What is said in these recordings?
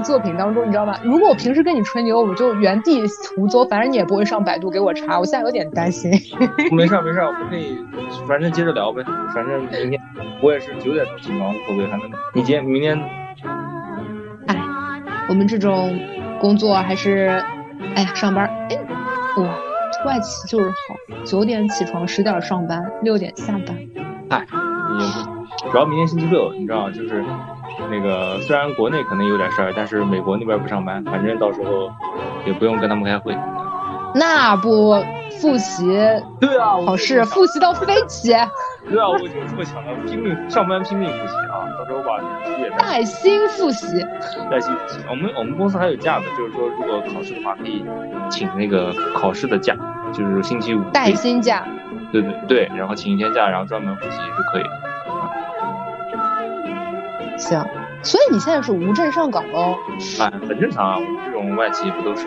艺作品当中，你知道吗？如果我平时跟你吹牛，我就原地胡诌，反正你也不会上百度给我查。我现在有点担心。没事没事，我们可以反正接着聊呗。反正明天我也是九点钟起床，无所谓。反正你今天明天，哎，我们这种工作还是，哎呀，上班，哎，哇，外企就是好，九点起床，十点上班，六点下班。哎，也主要明天星期六，你知道就是那个虽然国内可能有点事儿，但是美国那边不上班，反正到时候也不用跟他们开会。那不复习？对啊，考试复习到飞起。对啊，我就这么想的，拼命上班，拼命复习啊！到时候把书也带薪复习。带薪复习。我们我们公司还有假的，就是说如果考试的话，可以请那个考试的假，就是星期五带薪假。对对对，然后请一天假，然后专门复习是可以的。行，所以你现在是无证上岗喽？哎，很正常啊，我们这种外企不都是？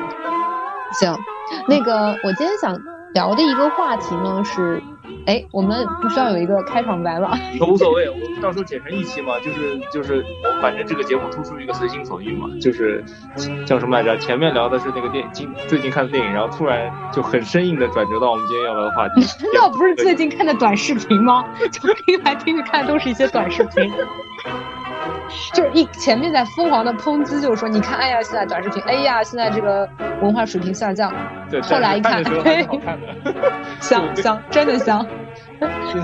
行，那个我今天想聊的一个话题呢是，哎，我们不需要有一个开场白吗？无所谓，我到时候剪成一期嘛，就是就是我反正这个节目突出一个随心所欲嘛，就是叫什么来着？前面聊的是那个电今最近看的电影，然后突然就很生硬的转折到我们今天要聊的话题。难道不是最近看的短视频吗？就听来听去看都是一些短视频。就是一前面在疯狂的抨击，就是说你看，哎呀，现在短视频，哎呀，现在这个文化水平下降。对，后来一看，嘿，香香，真的香。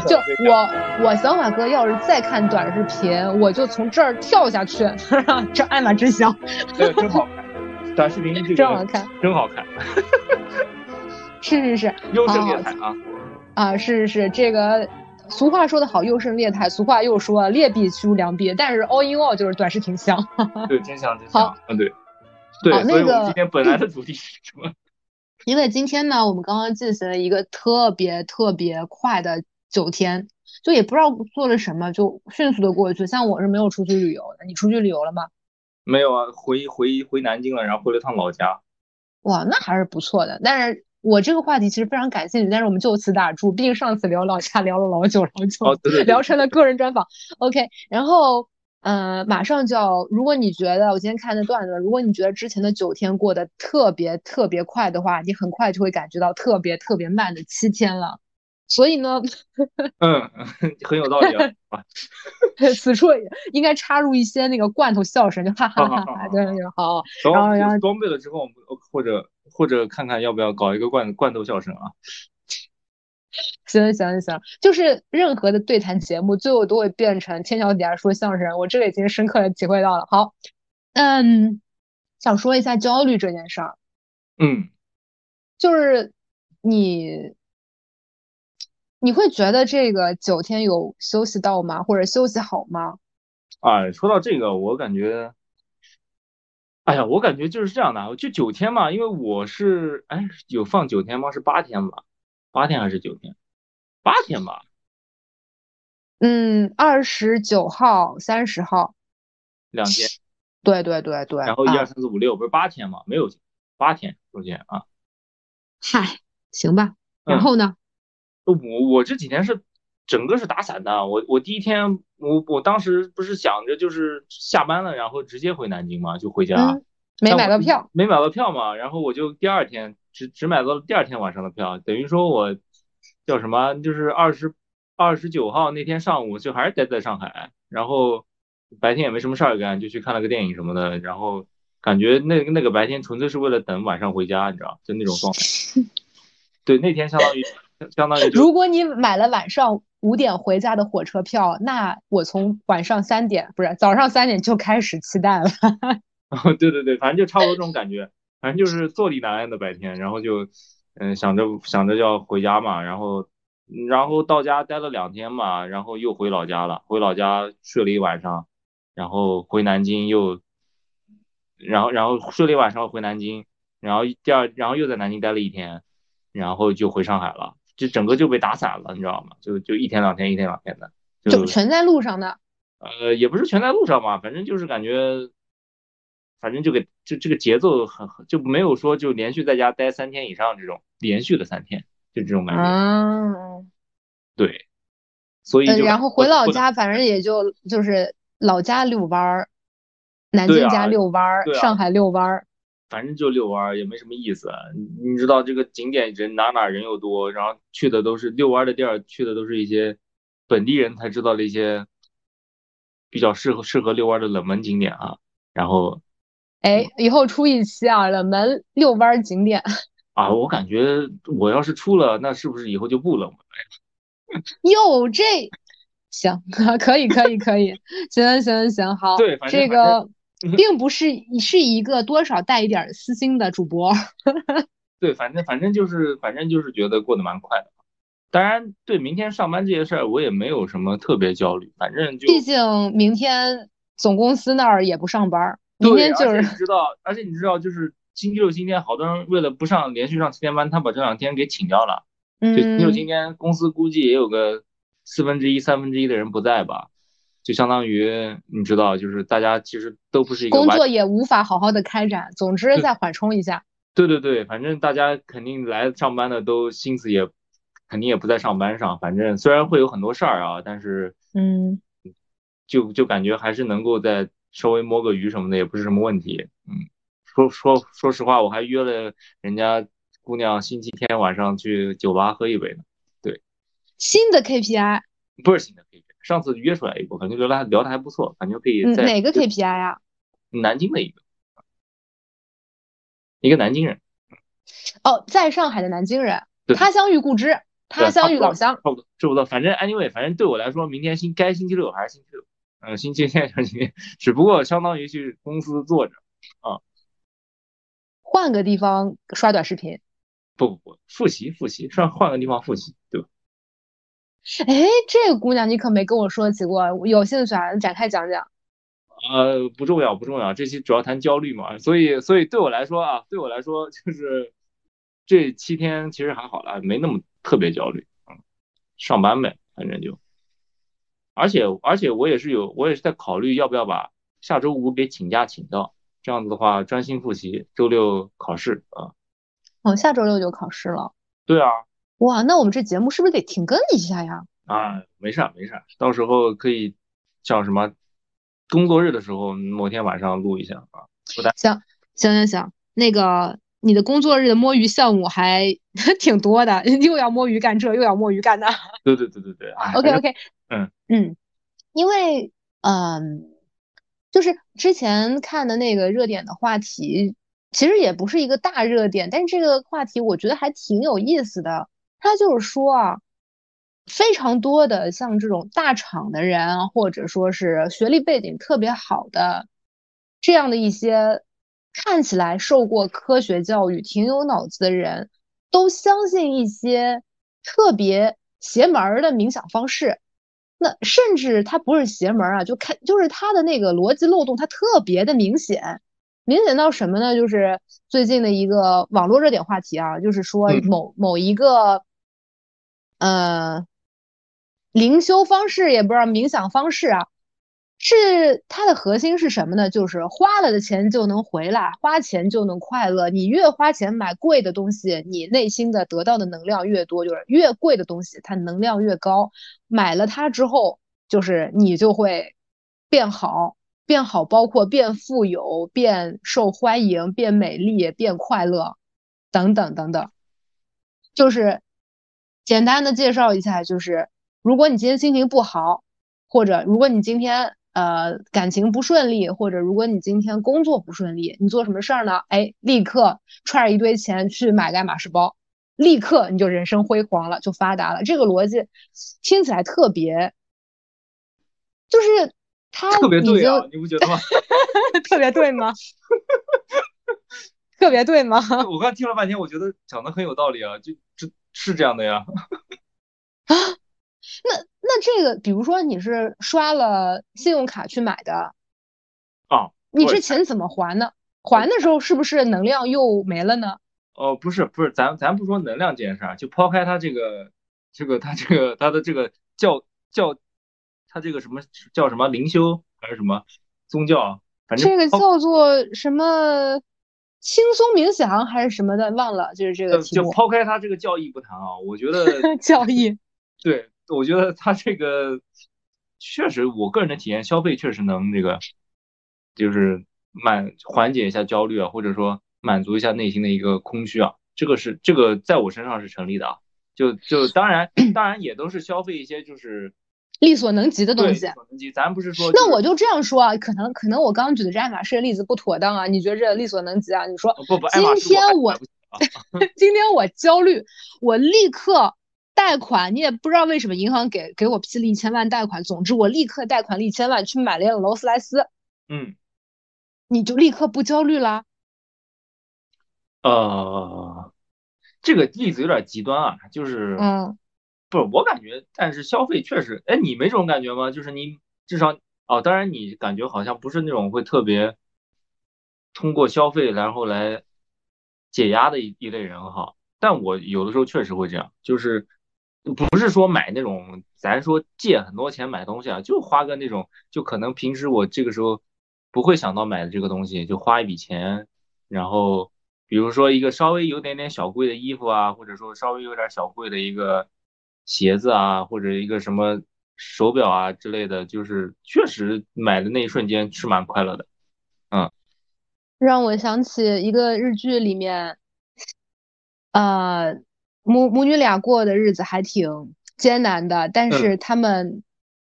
就我我小马哥要是再看短视频，我就从这儿跳下去。这艾玛真香，对，真好看。短视频这个真好看，真好看。是是是，优胜劣汰啊！啊，是是是，这个。俗话说得好，优胜劣汰。俗话又说，劣币驱逐良币。但是 all in all 就是短视频香。对，真香真香。嗯，对。对，那个今天本来的主题是什么？因为今天呢，我们刚刚进行了一个特别特别快的九天，就也不知道做了什么，就迅速的过去。像我是没有出去旅游的，你出去旅游了吗？没有啊，回回回南京了，然后回了趟老家。哇，那还是不错的。但是。我这个话题其实非常感兴趣，但是我们就此打住。毕竟上次聊老家聊了老久老久，聊成了个人专访。OK，然后呃，马上就要，如果你觉得我今天看的段子，如果你觉得之前的九天过得特别特别快的话，你很快就会感觉到特别特别慢的七天了。所以呢，嗯，很有道理啊。此处应该插入一些那个罐头笑声，就哈哈哈哈，对对好。然后然后装备了之后，我们或者。或者看看要不要搞一个罐罐头笑声啊？行行行，就是任何的对谈节目最后都会变成天桥底下说相声，我这个已经深刻的体会到了。好，嗯，想说一下焦虑这件事儿。嗯，就是你你会觉得这个九天有休息到吗？或者休息好吗？哎，说到这个，我感觉。哎呀，我感觉就是这样的，就九天嘛，因为我是哎有放九天吗？是八天吧？八天还是九天？八天吧。嗯，二十九号、三十号，两天。对对对对。然后一二三四五六不是八天吗？没有八天中间啊。嗨，行吧。然后呢？我我这几天是整个是打散的。我我第一天。我我当时不是想着就是下班了，然后直接回南京嘛，就回家。没买到票，没买到票嘛，然后我就第二天只只买到了第二天晚上的票，等于说我叫什么，就是二十二十九号那天上午就还是待在上海，然后白天也没什么事儿干，就去看了个电影什么的，然后感觉那那个白天纯粹是为了等晚上回家，你知道，就那种状态。对，那天相当于相当于。如果你买了晚上。五点回家的火车票，那我从晚上三点不是早上三点就开始期待了。哦，对对对，反正就差不多这种感觉，反正就是坐立难安的白天，然后就嗯想着想着就要回家嘛，然后然后到家待了两天嘛，然后又回老家了，回老家睡了一晚上，然后回南京又，然后然后睡了一晚上回南京，然后第二然后又在南京待了一天，然后就回上海了。就整个就被打散了，你知道吗？就就一天两天，一天两天的，就全在路上的。呃，也不是全在路上吧，反正就是感觉，反正就给就这个节奏很就没有说就连续在家待三天以上这种连续的三天，就这种感觉。嗯，对，所以然后回老家，反正也就就是老家遛弯儿。南京家遛弯儿，上海遛弯儿。反正就遛弯儿也没什么意思，你知道这个景点人哪哪人又多，然后去的都是遛弯的地儿，去的都是一些本地人才知道的一些比较适合适合遛弯的冷门景点啊。然后，哎，以后出一期啊，冷门遛弯景点 啊，我感觉我要是出了，那是不是以后就不冷门了？哟，这行，可以，可以，可以，行行行，好，对，这个。并不是是一个多少带一点私心的主播，对，反正反正就是反正就是觉得过得蛮快的。当然，对明天上班这些事儿，我也没有什么特别焦虑。反正就毕竟明天总公司那儿也不上班，明天就是知道，而且你知道，就是星期六、星期天，好多人为了不上连续上七天班，他把这两天给请掉了。嗯，就星期六、今天公司估计也有个四分之一、三分之一的人不在吧。就相当于你知道，就是大家其实都不是一个工作也无法好好的开展。总之再缓冲一下。对对对，反正大家肯定来上班的都心思也肯定也不在上班上。反正虽然会有很多事儿啊，但是嗯，就就感觉还是能够在稍微摸个鱼什么的也不是什么问题。嗯，说说说实话，我还约了人家姑娘星期天晚上去酒吧喝一杯呢。对，新的 KPI 不是新的 KPI。上次约出来一个，感觉聊的聊的还不错，感觉可以。哪个 KPI 啊？南京的一个，一个南京人。哦，在上海的南京人，他乡遇故知，他乡遇老乡。差不多，差不多。反正 anyway，反正对我来说，明天星该星期六还是星期六。嗯，星期天还是星期天，只不过相当于去公司坐着啊。换个地方刷短视频。不不不，复习复习，上换个地方复习，对吧？哎，这个姑娘你可没跟我说起过，有兴趣啊？展开讲讲。呃，不重要，不重要。这期主要谈焦虑嘛，所以，所以对我来说啊，对我来说就是这七天其实还好了，没那么特别焦虑。嗯，上班呗，反正就。而且，而且我也是有，我也是在考虑要不要把下周五给请假请到，这样子的话专心复习，周六考试啊。哦，下周六就考试了。对啊。哇，那我们这节目是不是得停更一下呀？啊，没事儿没事儿，到时候可以叫什么工作日的时候某天晚上录一下啊。行行行行，那个你的工作日的摸鱼项目还 挺多的，又要摸鱼干这，又要摸鱼干那。对对对对对。OK OK。嗯嗯，因为嗯，就是之前看的那个热点的话题，其实也不是一个大热点，但是这个话题我觉得还挺有意思的。他就是说啊，非常多的像这种大厂的人，或者说是学历背景特别好的这样的一些看起来受过科学教育、挺有脑子的人，都相信一些特别邪门的冥想方式。那甚至他不是邪门啊，就看就是他的那个逻辑漏洞，他特别的明显，明显到什么呢？就是最近的一个网络热点话题啊，就是说某某一个。呃，灵修方式也不知道冥想方式啊，是它的核心是什么呢？就是花了的钱就能回来，花钱就能快乐。你越花钱买贵的东西，你内心的得到的能量越多，就是越贵的东西它能量越高。买了它之后，就是你就会变好，变好，包括变富有、变受欢迎、变美丽、变快乐等等等等，就是。简单的介绍一下，就是如果你今天心情不好，或者如果你今天呃感情不顺利，或者如果你今天工作不顺利，你做什么事儿呢？哎，立刻揣着一堆钱去买个爱马仕包，立刻你就人生辉煌了，就发达了。这个逻辑听起来特别，就是他特别对啊，你不觉得吗？特别对吗？特别对吗？我刚听了半天，我觉得讲的很有道理啊，就这。是这样的呀，啊，那那这个，比如说你是刷了信用卡去买的，啊，你这钱怎么还呢？还的时候是不是能量又没了呢？哦，不是不是，咱咱不说能量这件事儿，就抛开它这个这个它这个它的这个教教它这个什么叫什么灵修还是什么宗教，反正这个叫做什么？轻松冥想还是什么的，忘了，就是这个题目。就抛开他这个教义不谈啊，我觉得 教义，对，我觉得他这个确实，我个人的体验，消费确实能这个，就是满缓解一下焦虑啊，或者说满足一下内心的一个空虚啊，这个是这个在我身上是成立的啊。就就当然当然也都是消费一些就是力所能及的东西。力所能及，咱不是说。那我就这样说啊，可能可能我刚刚举的这爱马仕的例子不妥当啊，你觉得这力所能及啊？你说不不，今天我 今天我焦虑，我立刻贷款，你也不知道为什么银行给给我批了一千万贷款，总之我立刻贷款了一千万去买了辆劳斯莱斯。嗯，你就立刻不焦虑啦？呃。这个例子有点极端啊，就是，嗯，不是我感觉，但是消费确实，哎，你没这种感觉吗？就是你至少，哦，当然你感觉好像不是那种会特别通过消费然后来解压的一一类人哈，但我有的时候确实会这样，就是不是说买那种，咱说借很多钱买东西啊，就花个那种，就可能平时我这个时候不会想到买的这个东西，就花一笔钱，然后。比如说一个稍微有点点小贵的衣服啊，或者说稍微有点小贵的一个鞋子啊，或者一个什么手表啊之类的，就是确实买的那一瞬间是蛮快乐的，嗯。让我想起一个日剧里面，呃，母母女俩过的日子还挺艰难的，但是他们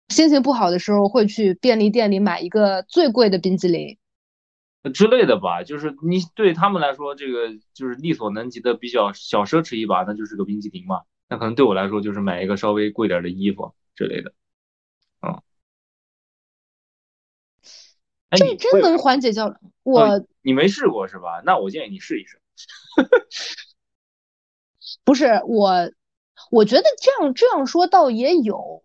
心情不好的时候会去便利店里买一个最贵的冰激凌。之类的吧，就是你对他们来说，这个就是力所能及的比较小奢侈一把，那就是个冰激凌嘛。那可能对我来说，就是买一个稍微贵点的衣服之类的。嗯，这真能缓解焦虑？我你没试过是吧？那我建议你试一试。不是我，我觉得这样这样说倒也有。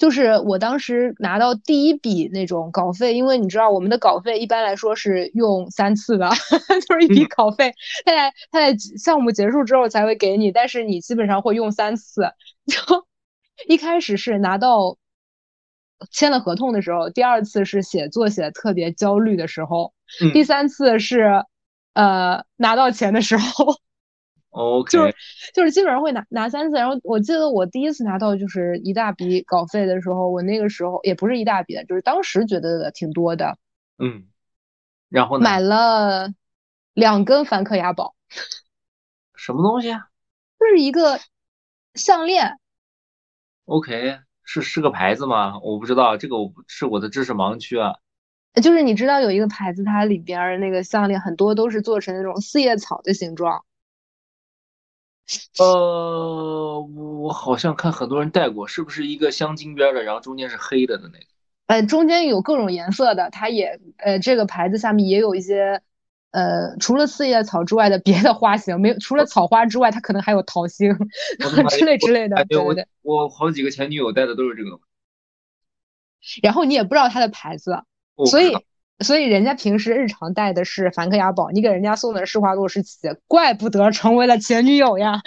就是我当时拿到第一笔那种稿费，因为你知道我们的稿费一般来说是用三次的，就是一笔稿费，他在他在项目结束之后才会给你，但是你基本上会用三次。就一开始是拿到签了合同的时候，第二次是写作写的特别焦虑的时候，第三次是呃拿到钱的时候。OK，就是就是基本上会拿拿三次，然后我记得我第一次拿到就是一大笔稿费的时候，我那个时候也不是一大笔的，就是当时觉得挺多的。嗯，然后买了两根梵克雅宝。什么东西啊？就是一个项链。OK，是是个牌子吗？我不知道，这个我是我的知识盲区啊。就是你知道有一个牌子，它里边那个项链很多都是做成那种四叶草的形状。呃，我好像看很多人戴过，是不是一个镶金边的，然后中间是黑的的那个？呃，中间有各种颜色的，它也呃，这个牌子下面也有一些呃，除了四叶草之外的别的花型，没有除了草花之外，它可能还有桃心之类之类的。对对对，我好几个前女友戴的都是这个。然后你也不知道它的牌子，所以。所以人家平时日常戴的是梵克雅宝，你给人家送的是施华洛世奇，怪不得成为了前女友呀。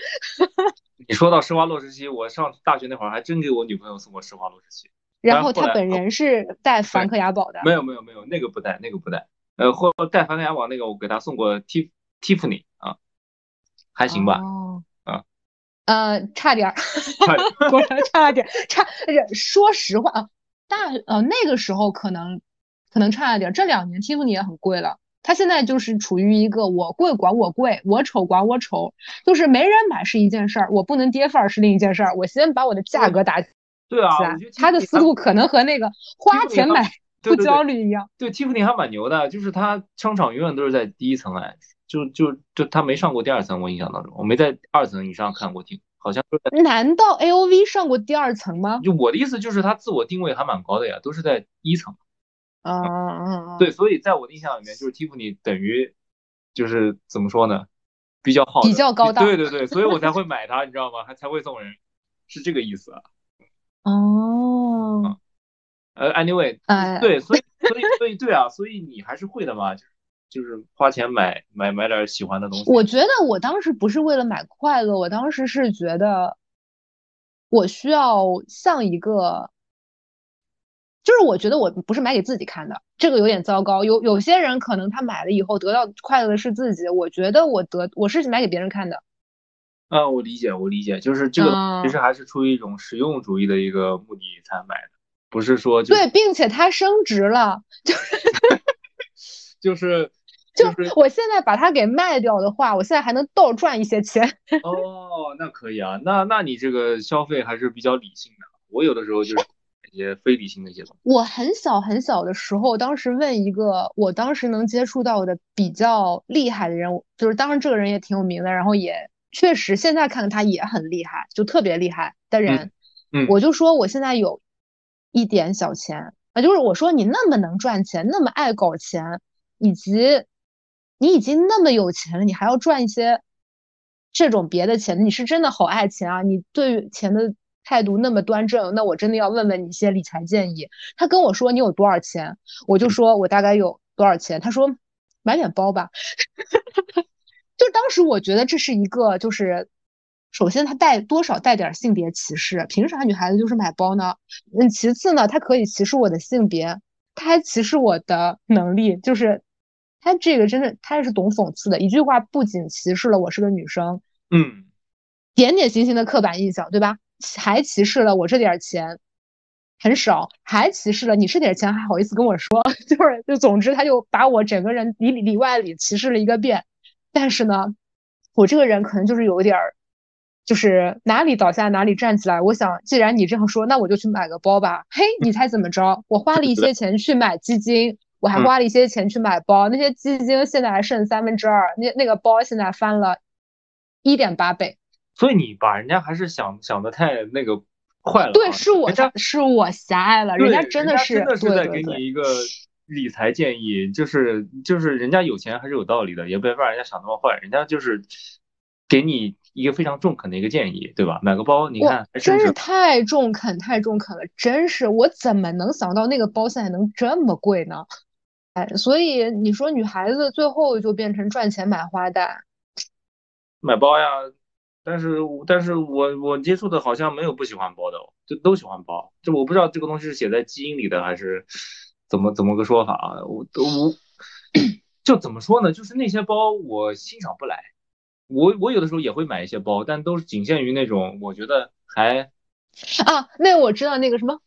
你说到施华洛世奇，我上大学那会儿还真给我女朋友送过施华洛世奇。然后他本人是戴梵克雅宝的。没有没有没有，那个不戴，那个不戴。呃，或戴梵克雅宝那个，我给他送过 T Tiffany 啊，还行吧。哦。啊。呃，差点儿，果然差点，差。说实话啊，大呃那个时候可能。可能差了点，这两年 Tiffany 也很贵了。它现在就是处于一个我贵管我贵，我丑管我丑，就是没人买是一件事儿，我不能跌份儿是另一件事儿。我先把我的价格打对啊，他的思路可能和那个花钱买 不焦虑一样。对，Tiffany 还蛮牛的，就是他商场永远都是在第一层哎，就就就他没上过第二层，我印象当中我没在二层以上看过 T，好像。难道 AOV 上过第二层吗？就我的意思就是他自我定位还蛮高的呀，都是在一层。啊啊啊！对，所以在我的印象里面，就是 Tiffany 等于就是怎么说呢，比较好，比较高档。对对对，所以我才会买它，你知道吗？还才会送人，是这个意思啊。哦。呃，Anyway，对，所以所以所以对啊，所以你还是会的嘛，就是就是花钱买买买点喜欢的东西。我觉得我当时不是为了买快乐，我当时是觉得我需要像一个。就是我觉得我不是买给自己看的，这个有点糟糕。有有些人可能他买了以后得到快乐的是自己，我觉得我得我是买给别人看的。啊，我理解，我理解，就是这个其实还是出于一种实用主义的一个目的才买的，不是说对，并且它升值了，就是就是就我现在把它给卖掉的话，我现在还能倒赚一些钱。哦，那可以啊，那那你这个消费还是比较理性的。我有的时候就是一些非理性的一些东西。我很小很小的时候，当时问一个我当时能接触到的比较厉害的人，就是当时这个人也挺有名的，然后也确实现在看他也很厉害，就特别厉害的人。嗯，我就说我现在有一点小钱啊，就是我说你那么能赚钱，那么爱搞钱，以及你已经那么有钱了，你还要赚一些这种别的钱，你是真的好爱钱啊！你对于钱的态度那么端正，那我真的要问问你一些理财建议。他跟我说你有多少钱，我就说我大概有多少钱。他说买点包吧，就当时我觉得这是一个就是。首先，他带多少带点性别歧视，凭啥女孩子就是买包呢？嗯，其次呢，他可以歧视我的性别，他还歧视我的能力，就是他这个真的，他也是懂讽刺的。一句话不仅歧视了我是个女生，嗯，点点星星的刻板印象，对吧？还歧视了我这点钱很少，还歧视了你这点钱还好意思跟我说，就是就总之他就把我整个人里里外里歧视了一个遍。但是呢，我这个人可能就是有点儿。就是哪里倒下哪里站起来。我想，既然你这样说，那我就去买个包吧。嘿，你猜怎么着？我花了一些钱去买基金，我还花了一些钱去买包。那些基金现在还剩三分之二，那那个包现在翻了一点八倍。所以你把人家还是想想的太那个坏了。对，是我是我狭隘了。人家真的是真的是在给你一个理财建议，就是就是人家有钱还是有道理的，也别把人家想那么坏。人家就是给你。一个非常中肯的一个建议，对吧？买个包，你看，真是太中肯，太中肯了，真是我怎么能想到那个包现在能这么贵呢？哎，所以你说女孩子最后就变成赚钱买花旦，买包呀？但是但是我我接触的好像没有不喜欢包的，就都喜欢包。就我不知道这个东西是写在基因里的还是怎么怎么个说法啊？我我就怎么说呢？就是那些包我欣赏不来。我我有的时候也会买一些包，但都是仅限于那种我觉得还啊，那我知道那个什么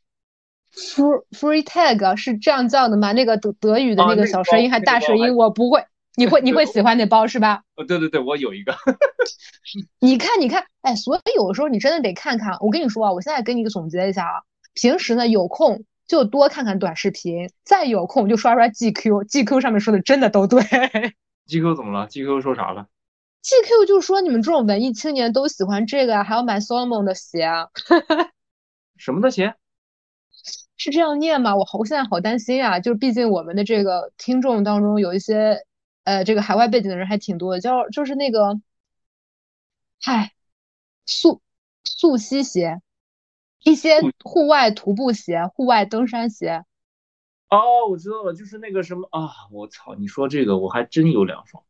，free free tag 是这样叫的吗？那个德德语的那个小舌音还大舌音，我不会，你会你会喜欢那包是吧？呃，对对对，我有一个。你看你看，哎，所以有的时候你真的得看看。我跟你说啊，我现在给你个总结一下啊，平时呢有空就多看看短视频，再有空就刷刷 GQ，GQ 上面说的真的都对。GQ 怎么了？GQ 说啥了？GQ 就说你们这种文艺青年都喜欢这个啊，还要买 Solomon 的鞋啊？什么的鞋？是这样念吗？我好，我现在好担心啊！就是毕竟我们的这个听众当中有一些呃，这个海外背景的人还挺多的，叫就是那个，嗨，素素溪鞋，一些户外徒步鞋、户外登山鞋。哦，我知道了，就是那个什么啊！我操，你说这个我还真有两双。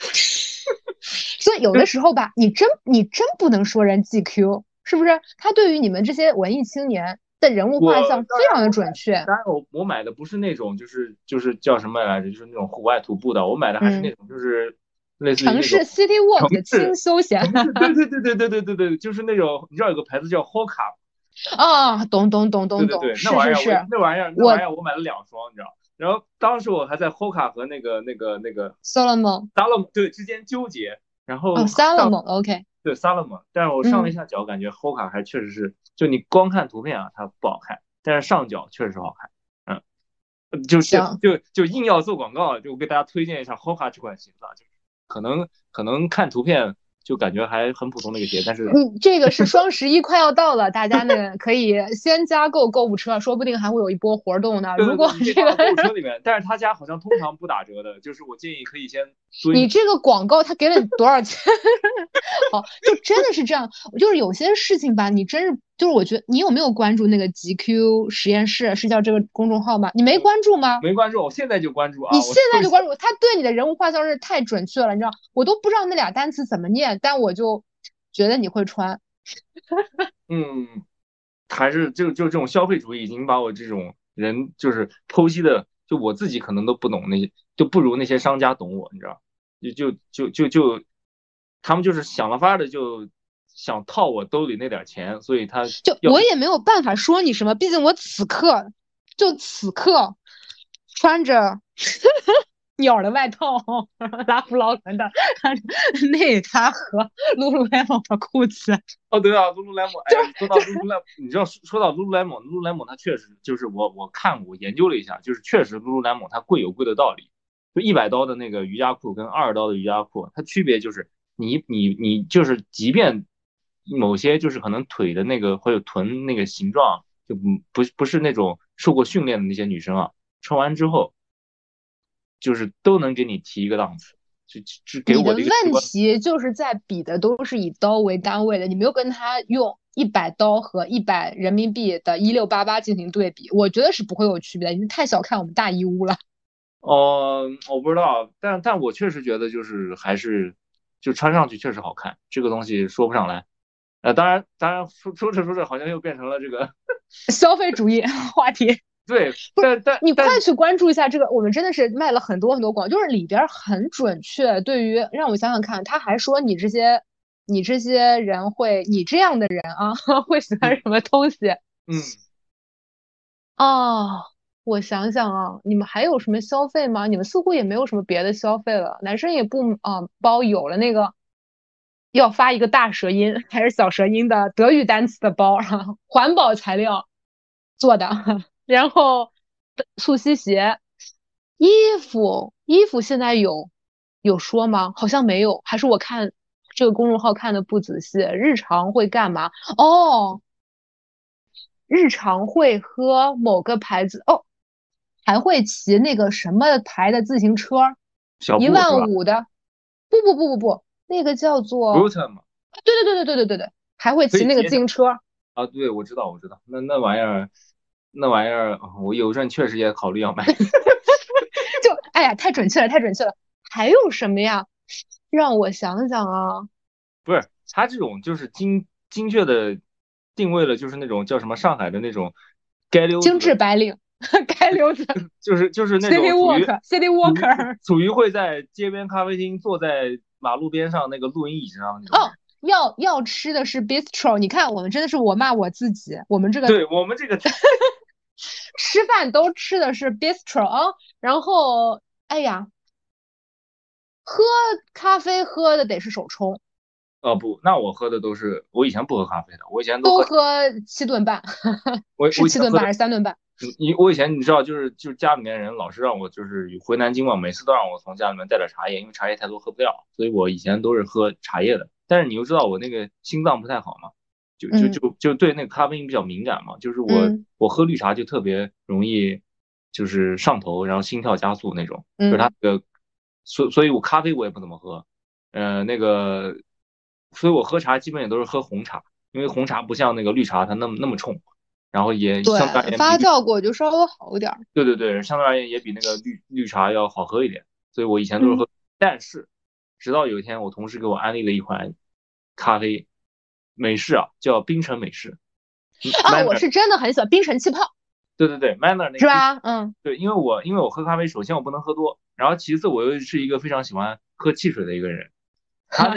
所以有的时候吧，你真你真不能说人 GQ 是不是？他对于你们这些文艺青年的人物画像非常的准确。当然，我我买的不是那种，就是就是叫什么来着？就是那种户外徒步的。我买的还是那种，就是类似城市 City Walk 的轻休闲。对对对对对对对对，就是那种，你知道有个牌子叫 Hoka 啊，懂懂懂懂懂，是是是，那玩意儿那玩意儿我买了两双，你知道。然后当时我还在 Hoka 和那个那个那个 Solomon Solomon 对之间纠结。然后 Salomon OK，对 Salomon，但是我上了一下脚，感觉 Hoka 还确实是，就你光看图片啊，它不好看，但是上脚确实好看，嗯，就是就就硬要做广告，就给大家推荐一下 Hoka 这款鞋子，就是可能可能看图片。就感觉还很普通的一个鞋，但是嗯，这个是双十一快要到了，大家呢 可以先加购购物车，说不定还会有一波活动呢。如果这个购物车里面，但是他家好像通常不打折的，就是我建议可以先。你这个广告他给了你多少钱？好，就真的是这样，就是有些事情吧，你真是。就是我觉得你有没有关注那个 GQ 实验室是叫这个公众号吗？你没关注吗？没关注，我现在就关注啊！你现在就关注，他对你的人物画像是太准确了，你知道？我都不知道那俩单词怎么念，但我就觉得你会穿。嗯，还是就就这种消费主义已经把我这种人就是剖析的，就我自己可能都不懂那些，就不如那些商家懂我，你知道？就就就就就他们就是想了法的就。想套我兜里那点钱，所以他就我也没有办法说你什么，毕竟我此刻就此刻穿着 鸟的外套，拉夫劳伦的 内搭和 lululemon 的裤子。哦，对啊，lululemon，哎，说到 lululemon，你知道说到 lululemon，lululemon 它确实就是我我看过研究了一下，就是确实 lululemon 它贵有贵的道理。就一百刀的那个瑜伽裤跟二十刀的瑜伽裤，它区别就是你你你就是即便某些就是可能腿的那个或者臀那个形状就不不不是那种受过训练的那些女生啊，穿完之后就是都能给你提一个档次。就就给我的问题就是在比的都是以刀为单位的，你没有跟他用一百刀和一百人民币的一六八八进行对比，我觉得是不会有区别的。你太小看我们大义乌了。哦，我不知道，但但我确实觉得就是还是就穿上去确实好看，这个东西说不上来。呃，当然当然说说着说着好像又变成了这个 消费主义话题。对，但但你快去关注一下这个，我们真的是卖了很多很多广，就是里边很准确。对于让我想想看，他还说你这些你这些人会，你这样的人啊 会喜欢什么东西？嗯，哦。我想想啊，你们还有什么消费吗？你们似乎也没有什么别的消费了。男生也不啊包有了那个要发一个大舌音还是小舌音的德语单词的包，环保材料做的。然后速吸鞋、衣服，衣服现在有有说吗？好像没有，还是我看这个公众号看的不仔细。日常会干嘛？哦，日常会喝某个牌子哦。还会骑那个什么牌的自行车，一万五的，不不不不不，那个叫做对对对对对对对对，还会骑那个自行车。啊，对，我知道我知道，那那玩意儿，那玩意儿，我有一阵确实也考虑要买，就哎呀，太准确了，太准确了，还有什么呀？让我想想啊，不是，他这种就是精精确的定位了，就是那种叫什么上海的那种街溜精致白领。该溜子。就是就是那种 city walker city walker，属于会在街边咖啡厅坐在马路边上那个露营椅上那种。哦，要要吃的是 bistro，你看我们真的是我骂我自己，我们这个对我们这个 吃饭都吃的是 bistro 啊，然后哎呀，喝咖啡喝的得是手冲。哦不，那我喝的都是我以前不喝咖啡的，我以前都喝七顿半，我是七顿半还是三顿半？你我以前你知道，就是就是家里面人老是让我就是回南京嘛，每次都让我从家里面带点茶叶，因为茶叶太多喝不了，所以我以前都是喝茶叶的。但是你又知道我那个心脏不太好嘛，就就就就对那个咖啡因比较敏感嘛，就是我我喝绿茶就特别容易就是上头，然后心跳加速那种，就是它那个，所所以我咖啡我也不怎么喝，呃那个，所以我喝茶基本也都是喝红茶，因为红茶不像那个绿茶它那么那么冲。然后也相对而言发酵过就稍微好一点。对对对，相对而言也比那个绿绿茶要好喝一点。所以我以前都是喝，但是直到有一天我同事给我安利了一款咖啡，美式啊，叫冰城美式。啊，我是真的很喜欢冰城气泡。对对对，Manner 那个是吧？嗯，对，因为我因为我喝咖啡，首先我不能喝多，然后其次我又是一个非常喜欢喝汽水的一个人。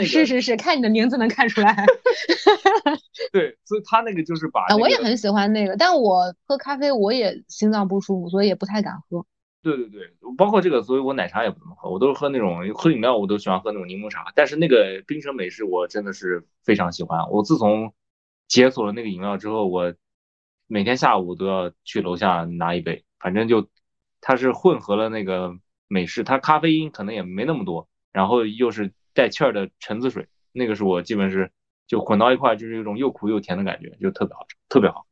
是是是，看你的名字能看出来。对，所以他那个就是把。我也很喜欢那个，但我喝咖啡我也心脏不舒服，所以也不太敢喝。对对对，包括这个，所以我奶茶也不怎么喝，我都是喝那种喝饮料，我都喜欢喝那种柠檬茶。但是那个冰城美式我真的是非常喜欢。我自从解锁了那个饮料之后，我每天下午都要去楼下拿一杯，反正就它是混合了那个美式，它咖啡因可能也没那么多，然后又是。带气儿的橙子水，那个是我基本是就混到一块，就是一种又苦又甜的感觉，就特别好吃，特别好。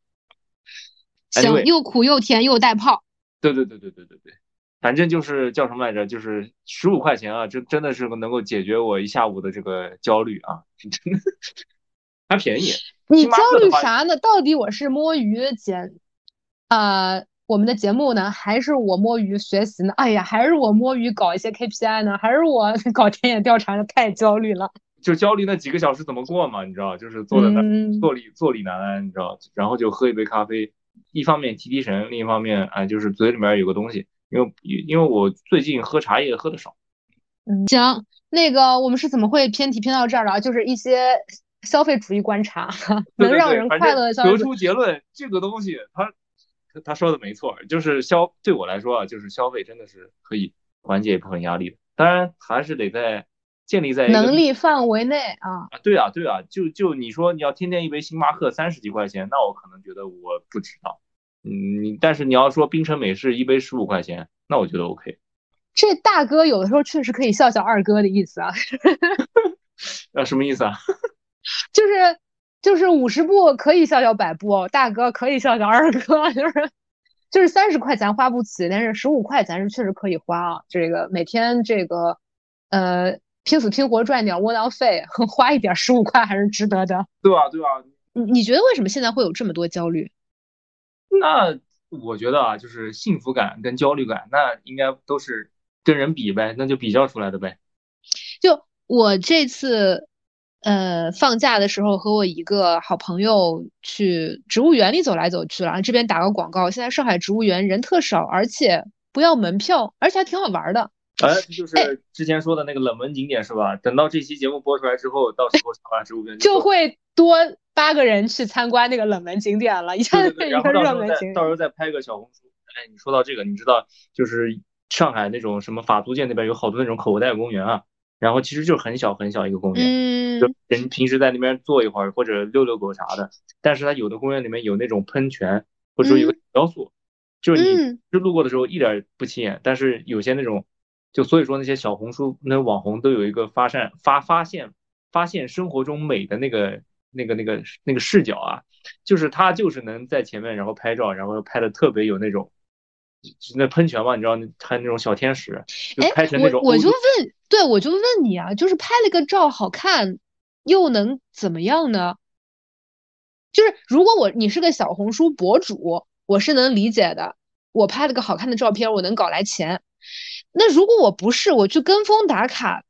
行，又苦又甜又带泡。对对对对对对对，反正就是叫什么来着？就是十五块钱啊，真真的是能够解决我一下午的这个焦虑啊，真的 还便宜。你焦虑啥呢？到底我是摸鱼捡啊？我们的节目呢，还是我摸鱼学习呢？哎呀，还是我摸鱼搞一些 KPI 呢？还是我 搞田野调查呢？太焦虑了。就焦虑那几个小时怎么过嘛？你知道，就是坐在那坐立坐立难安，你知道，然后就喝一杯咖啡，一方面提提神，另一方面啊，就是嘴里面有个东西。因为因为我最近喝茶叶喝的少。嗯，行，那个我们是怎么会偏题偏到这儿的？就是一些消费主义观察，能让人快乐的消费。得出结论，这个东西它。他他说的没错，就是消对我来说啊，就是消费真的是可以缓解一部分压力的，当然还是得在建立在能力范围内啊。啊，对啊，对啊，就就你说你要天天一杯星巴克三十几块钱，那我可能觉得我不值当。嗯，你但是你要说冰城美式一杯十五块钱，那我觉得 OK。这大哥有的时候确实可以笑笑二哥的意思啊。啊，什么意思啊？就是就是五十步可以笑笑百步，大哥可以笑笑二哥，就是就是三十块咱花不起，但是十五块咱是确实可以花啊。这个每天这个呃拼死拼活赚点窝囊费，花一点十五块还是值得的。对啊，对啊。你你觉得为什么现在会有这么多焦虑？那我觉得啊，就是幸福感跟焦虑感，那应该都是跟人比呗，那就比较出来的呗。就我这次呃放假的时候，和我一个好朋友去植物园里走来走去了。这边打个广告，现在上海植物园人特少，而且不要门票，而且还挺好玩的。哎，就是之前说的那个冷门景点是吧？等到这期节目播出来之后，到时候上海植物园 就会多。八个人去参观那个冷门景点了，一下子变一个热门景点。到时候再拍个小红书。哎，你说到这个，你知道就是上海那种什么法租界那边有好多那种口袋公园啊，然后其实就很小很小一个公园，嗯，人平时在那边坐一会儿或者遛遛狗啥的。但是它有的公园里面有那种喷泉，或者说有个雕塑，就是你就路过的时候一点不起眼，但是有些那种，就所以说那些小红书那网红都有一个发善发发现发现生活中美的那个。那个那个那个视角啊，就是他就是能在前面，然后拍照，然后拍的特别有那种，那喷泉嘛，你知道，拍那种小天使，就拍成那种。我我就问，对我就问你啊，就是拍了个照好看，又能怎么样呢？就是如果我你是个小红书博主，我是能理解的，我拍了个好看的照片，我能搞来钱。那如果我不是，我去跟风打卡。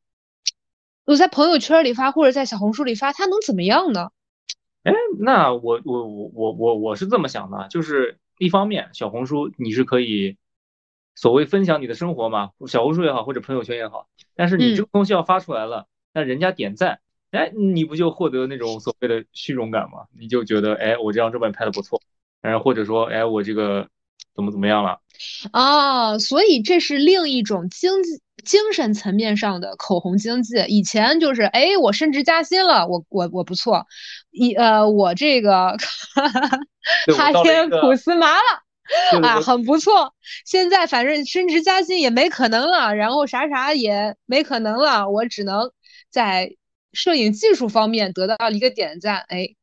我在朋友圈里发或者在小红书里发，他能怎么样呢？哎，那我我我我我我是这么想的，就是一方面小红书你是可以所谓分享你的生活嘛，小红书也好或者朋友圈也好，但是你这个东西要发出来了，那人家点赞，哎，你不就获得那种所谓的虚荣感吗？你就觉得哎，我这张照片拍的不错，然后或者说哎，我这个怎么怎么样了？啊，所以这是另一种经济。精神层面上的口红经济，以前就是哎，我升职加薪了，我我我不错，一呃，我这个哈天苦思麻了啊，很不错。现在反正升职加薪也没可能了，然后啥啥也没可能了，我只能在摄影技术方面得到一个点赞。哎，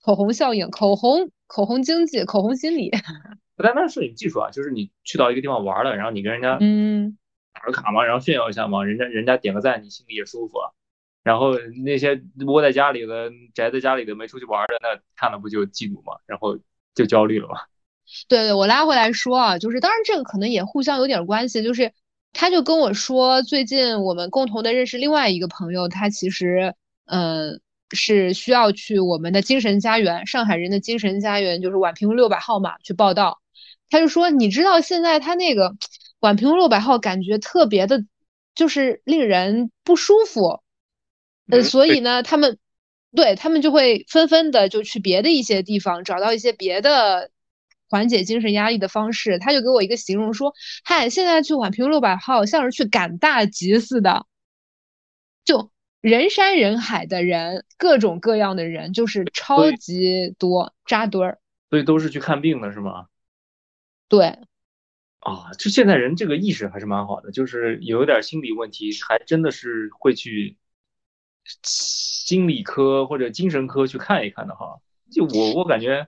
口红效应，口红口红经济，口红心理。不单单摄影技术啊，就是你去到一个地方玩了，然后你跟人家嗯。打个卡嘛，然后炫耀一下嘛，人家人家点个赞，你心里也舒服。然后那些窝在家里的、宅在家里的、没出去玩的，那看了不就嫉妒嘛，然后就焦虑了嘛。对对，我拉回来说啊，就是当然这个可能也互相有点关系，就是他就跟我说，最近我们共同的认识另外一个朋友，他其实嗯是需要去我们的精神家园，上海人的精神家园，就是宛平路六百号嘛，去报道。他就说，你知道现在他那个。宛平路六百号感觉特别的，就是令人不舒服，呃，所以呢，他们对他们就会纷纷的就去别的一些地方，找到一些别的缓解精神压力的方式。他就给我一个形容说：“嗨，现在去宛平路六百号像是去赶大集似的，就人山人海的人，各种各样的人，就是超级多扎堆儿。”所以都是去看病的是吗？对。啊，就现在人这个意识还是蛮好的，就是有点心理问题，还真的是会去心理科或者精神科去看一看的哈。就我我感觉，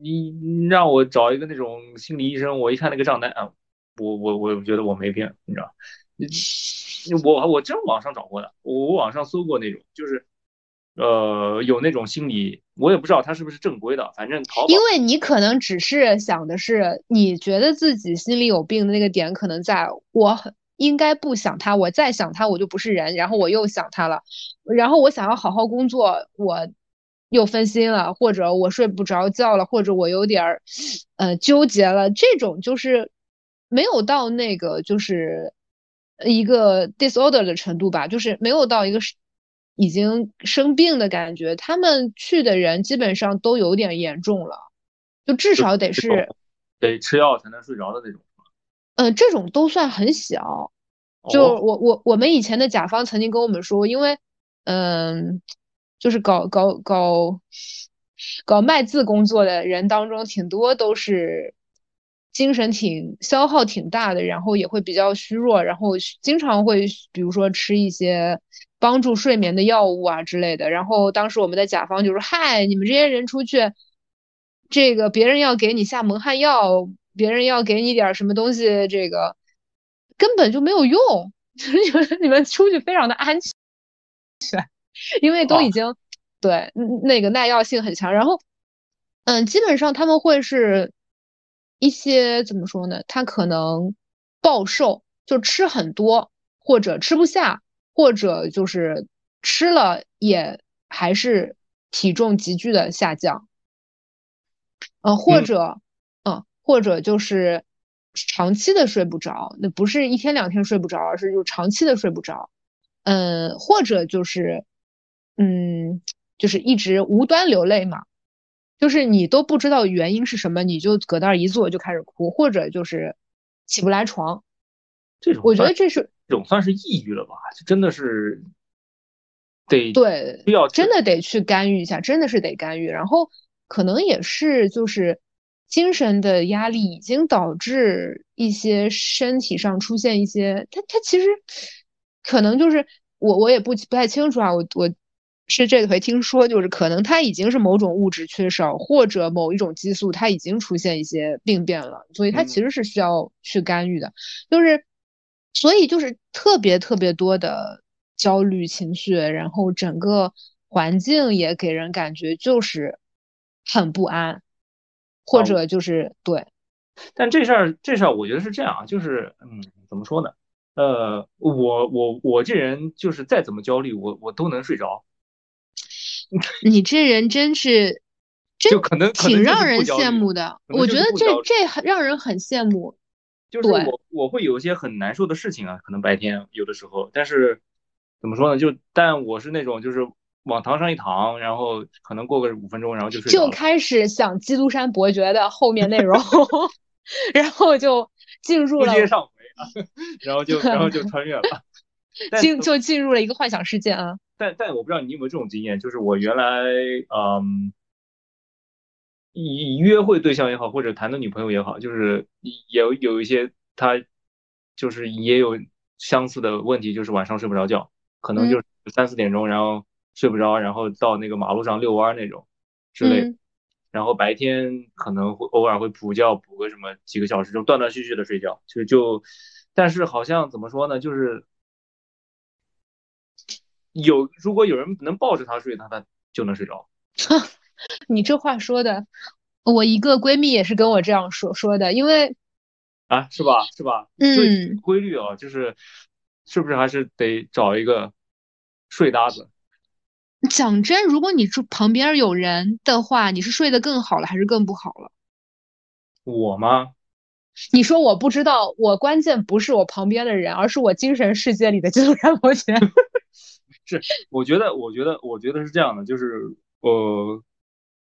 你让我找一个那种心理医生，我一看那个账单啊，我我我觉得我没病，你知道？你我我真网上找过的，我网上搜过那种，就是。呃，有那种心理，我也不知道他是不是正规的，反正淘。因为你可能只是想的是，你觉得自己心里有病的那个点，可能在我很应该不想他，我再想他我就不是人，然后我又想他了，然后我想要好好工作，我又分心了，或者我睡不着觉了，或者我有点儿呃纠结了，这种就是没有到那个就是一个 disorder 的程度吧，就是没有到一个。已经生病的感觉，他们去的人基本上都有点严重了，就至少得是得吃药才能睡着的那种。嗯，这种都算很小。就我我我们以前的甲方曾经跟我们说，因为嗯，就是搞搞搞搞卖字工作的人当中，挺多都是精神挺消耗挺大的，然后也会比较虚弱，然后经常会比如说吃一些帮助睡眠的药物啊之类的。然后当时我们的甲方就说：“嗨，你们这些人出去，这个别人要给你下蒙汗药，别人要给你点什么东西，这个。”根本就没有用，你们你们出去非常的安全，因为都已经对那个耐药性很强。然后，嗯，基本上他们会是一些怎么说呢？他可能暴瘦，就吃很多，或者吃不下，或者就是吃了也还是体重急剧的下降，呃，或者，嗯，或者就是。长期的睡不着，那不是一天两天睡不着，而是就长期的睡不着。嗯，或者就是，嗯，就是一直无端流泪嘛，就是你都不知道原因是什么，你就搁那儿一坐就开始哭，或者就是起不来床。这种我觉得这是这种算是抑郁了吧？真的是得对，必要真的得去干预一下，真的是得干预。然后可能也是就是。精神的压力已经导致一些身体上出现一些，他他其实可能就是我我也不不太清楚啊，我我是这回听说就是可能他已经是某种物质缺少或者某一种激素他已经出现一些病变了，所以他其实是需要去干预的，就是所以就是特别特别多的焦虑情绪，然后整个环境也给人感觉就是很不安。或者就是对，但这事儿这事儿我觉得是这样啊，就是嗯，怎么说呢？呃，我我我这人就是再怎么焦虑，我我都能睡着。你这人真是，就可能挺让人羡慕的。我觉得这这很让人很羡慕。就是我我会有一些很难受的事情啊，可能白天有的时候，但是怎么说呢？就但我是那种就是。往堂上一躺，然后可能过个五分钟，然后就睡就开始想《基督山伯爵》的后面内容，然后就进入了。接上回啊，然后就然后就穿越了，进就进入了一个幻想世界啊。但但我不知道你有没有这种经验，就是我原来嗯，以约会对象也好，或者谈的女朋友也好，就是有有一些他就是也有相似的问题，就是晚上睡不着觉，可能就是三四点钟，然后。睡不着，然后到那个马路上遛弯那种之类，然后白天可能会偶尔会补觉，补个什么几个小时，就断断续续的睡觉，就就，但是好像怎么说呢，就是有如果有人能抱着他睡，他他就能睡着。你这话说的，我一个闺蜜也是跟我这样说说的，因为啊，是吧是吧？嗯，规律啊，就是是不是还是得找一个睡搭子？讲真，如果你住旁边有人的话，你是睡得更好了还是更不好了？我吗？你说我不知道，我关键不是我旁边的人，而是我精神世界里的金山伯爵。是，我觉得，我觉得，我觉得是这样的，就是呃，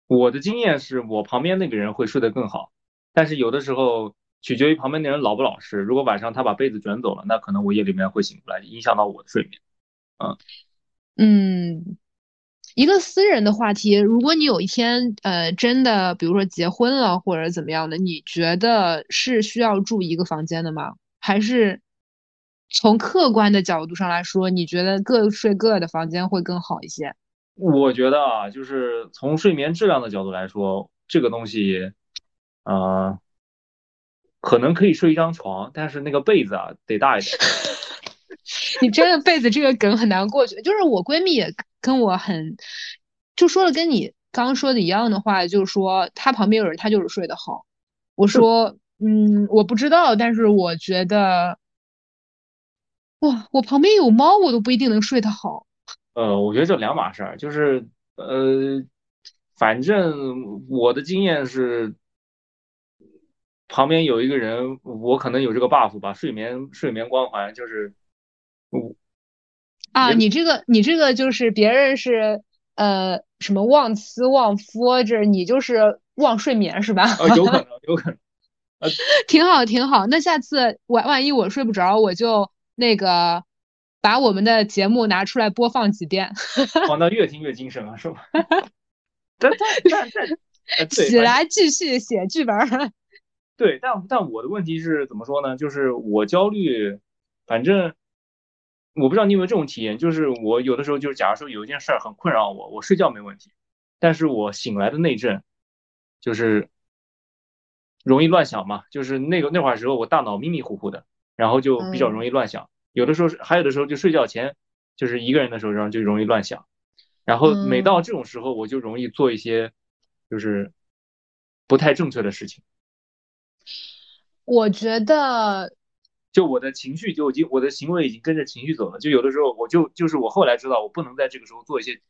我的经验是我旁边那个人会睡得更好，但是有的时候取决于旁边那人老不老实。如果晚上他把被子卷走了，那可能我夜里面会醒过来，影响到我的睡眠。嗯嗯。一个私人的话题，如果你有一天呃真的，比如说结婚了或者怎么样的，你觉得是需要住一个房间的吗？还是从客观的角度上来说，你觉得各睡各的房间会更好一些？我觉得啊，就是从睡眠质量的角度来说，这个东西，呃，可能可以睡一张床，但是那个被子啊得大一点。你真的被子这个梗很难过去，就是我闺蜜也跟我很，就说了跟你刚刚说的一样的话，就是说她旁边有人，她就是睡得好。我说，嗯，我不知道，但是我觉得，哇，我旁边有猫，我都不一定能睡得好。呃，我觉得这两码事儿，就是呃，反正我的经验是，旁边有一个人，我可能有这个 buff 吧，睡眠睡眠光环就是。啊，你这个你这个就是别人是呃什么忘词忘夫，这你就是忘睡眠是吧？啊，有可能，有可能。挺好挺好。那下次万万一我睡不着，我就那个把我们的节目拿出来播放几遍。哦，那越听越精神了，是吧？但但但但，起来继续写剧本。对，但但我的问题是怎么说呢？就是我焦虑，反正我不知道你有没有这种体验，就是我有的时候就是，假如说有一件事儿很困扰我，我睡觉没问题，但是我醒来的那阵，就是容易乱想嘛，就是那个那会儿时候我大脑迷迷糊糊的，然后就比较容易乱想。有的时候是还有的时候就睡觉前就是一个人的时候，然后就容易乱想，然后每到这种时候，我就容易做一些就是不太正确的事情。我觉得，就我的情绪就已经，我的行为已经跟着情绪走了。就有的时候，我就就是我后来知道，我不能在这个时候做一些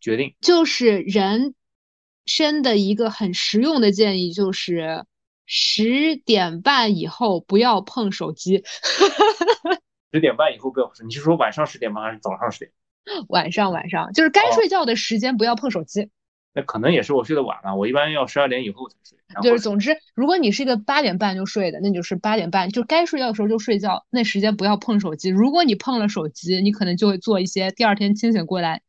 决定。就是人生的一个很实用的建议，就是 十点半以后不要碰手机。十点半以后不要碰，你是说晚上十点半还是早上十点？晚上晚上，就是该睡觉的时间不要碰手机。那可能也是我睡得晚了，我一般要十二点以后才睡。就是总之，如果你是一个八点半就睡的，那就是八点半就该睡觉的时候就睡觉，那时间不要碰手机。如果你碰了手机，你可能就会做一些第二天清醒过来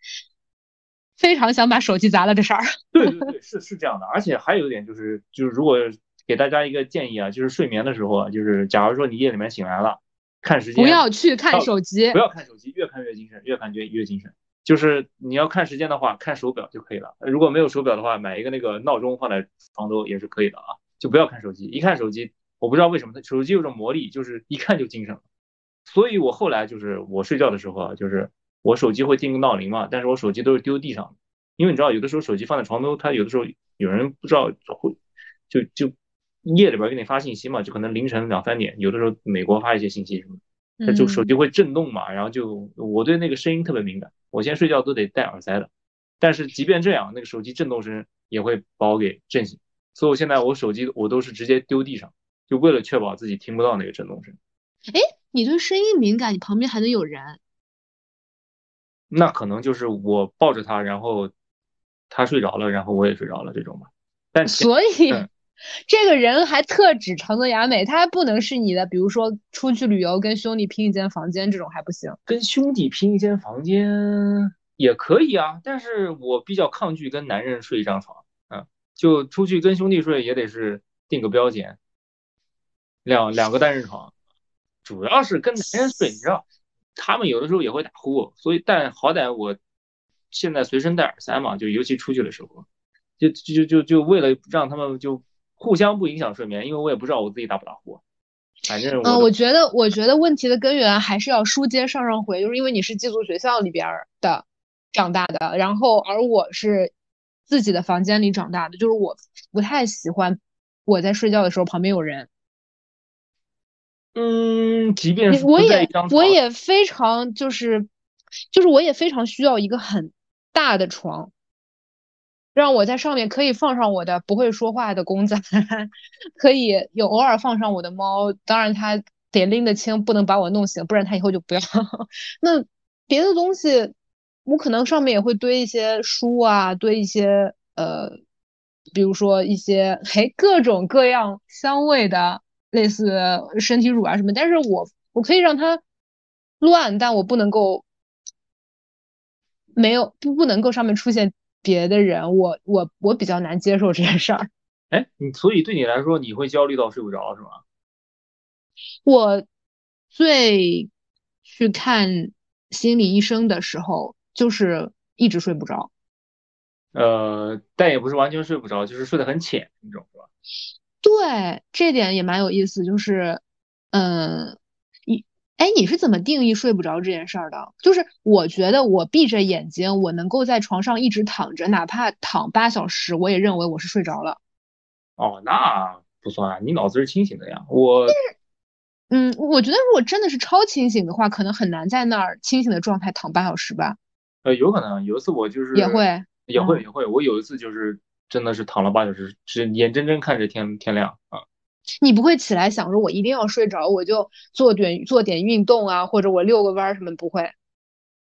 非常想把手机砸了的事儿。对对 对，是是这样的。而且还有一点就是，就是如果给大家一个建议啊，就是睡眠的时候啊，就是假如说你夜里面醒来了，看时间，不要去看手机，不要看手机，越看越精神，越看越越精神。就是你要看时间的话，看手表就可以了。如果没有手表的话，买一个那个闹钟放在床头也是可以的啊。就不要看手机，一看手机，我不知道为什么，它手机有种魔力，就是一看就精神。所以我后来就是我睡觉的时候啊，就是我手机会定个闹铃嘛，但是我手机都是丢地上，因为你知道有的时候手机放在床头，它有的时候有人不知道会就就夜里边给你发信息嘛，就可能凌晨两三点，有的时候美国发一些信息什么。它就手机会震动嘛，然后就我对那个声音特别敏感，我现在睡觉都得戴耳塞的。但是即便这样，那个手机震动声也会把我给震醒，所以我现在我手机我都是直接丢地上，就为了确保自己听不到那个震动声。哎，你对声音敏感，你旁边还能有人？那可能就是我抱着他，然后他睡着了，然后我也睡着了这种吧。但所以。这个人还特指长泽雅美，他还不能是你的，比如说出去旅游跟兄弟拼一间房间这种还不行。跟兄弟拼一间房间也可以啊，但是我比较抗拒跟男人睡一张床，嗯，就出去跟兄弟睡也得是订个标间，两两个单人床，主要是跟男人睡，你知道，他们有的时候也会打呼，所以但好歹我现在随身带耳塞嘛，就尤其出去的时候，就就就就为了让他们就。互相不影响睡眠，因为我也不知道我自己打不打呼，反正嗯，我觉得我觉得问题的根源还是要书接上上回，就是因为你是寄宿学校里边的长大的，然后而我是自己的房间里长大的，就是我不太喜欢我在睡觉的时候旁边有人。嗯，即便是我也我也非常就是就是我也非常需要一个很大的床。让我在上面可以放上我的不会说话的公仔，可以有偶尔放上我的猫，当然它得拎得清，不能把我弄醒，不然它以后就不要。那别的东西，我可能上面也会堆一些书啊，堆一些呃，比如说一些嘿各种各样香味的，类似身体乳啊什么，但是我我可以让它乱，但我不能够没有不不能够上面出现。别的人，我我我比较难接受这件事儿。哎，你所以对你来说，你会焦虑到睡不着是吗？我最去看心理医生的时候，就是一直睡不着。呃，但也不是完全睡不着，就是睡得很浅那种，是吧？对，这点也蛮有意思，就是嗯。哎，你是怎么定义睡不着这件事儿的？就是我觉得我闭着眼睛，我能够在床上一直躺着，哪怕躺八小时，我也认为我是睡着了。哦，那不算，你脑子是清醒的呀。我，嗯，我觉得如果真的是超清醒的话，可能很难在那儿清醒的状态躺八小时吧。呃，有可能，有一次我就是也会，也会，也会。我有一次就是真的是躺了八小时，是眼睁睁看着天天亮啊。你不会起来想着我一定要睡着，我就做点做点运动啊，或者我遛个弯儿什么？不会，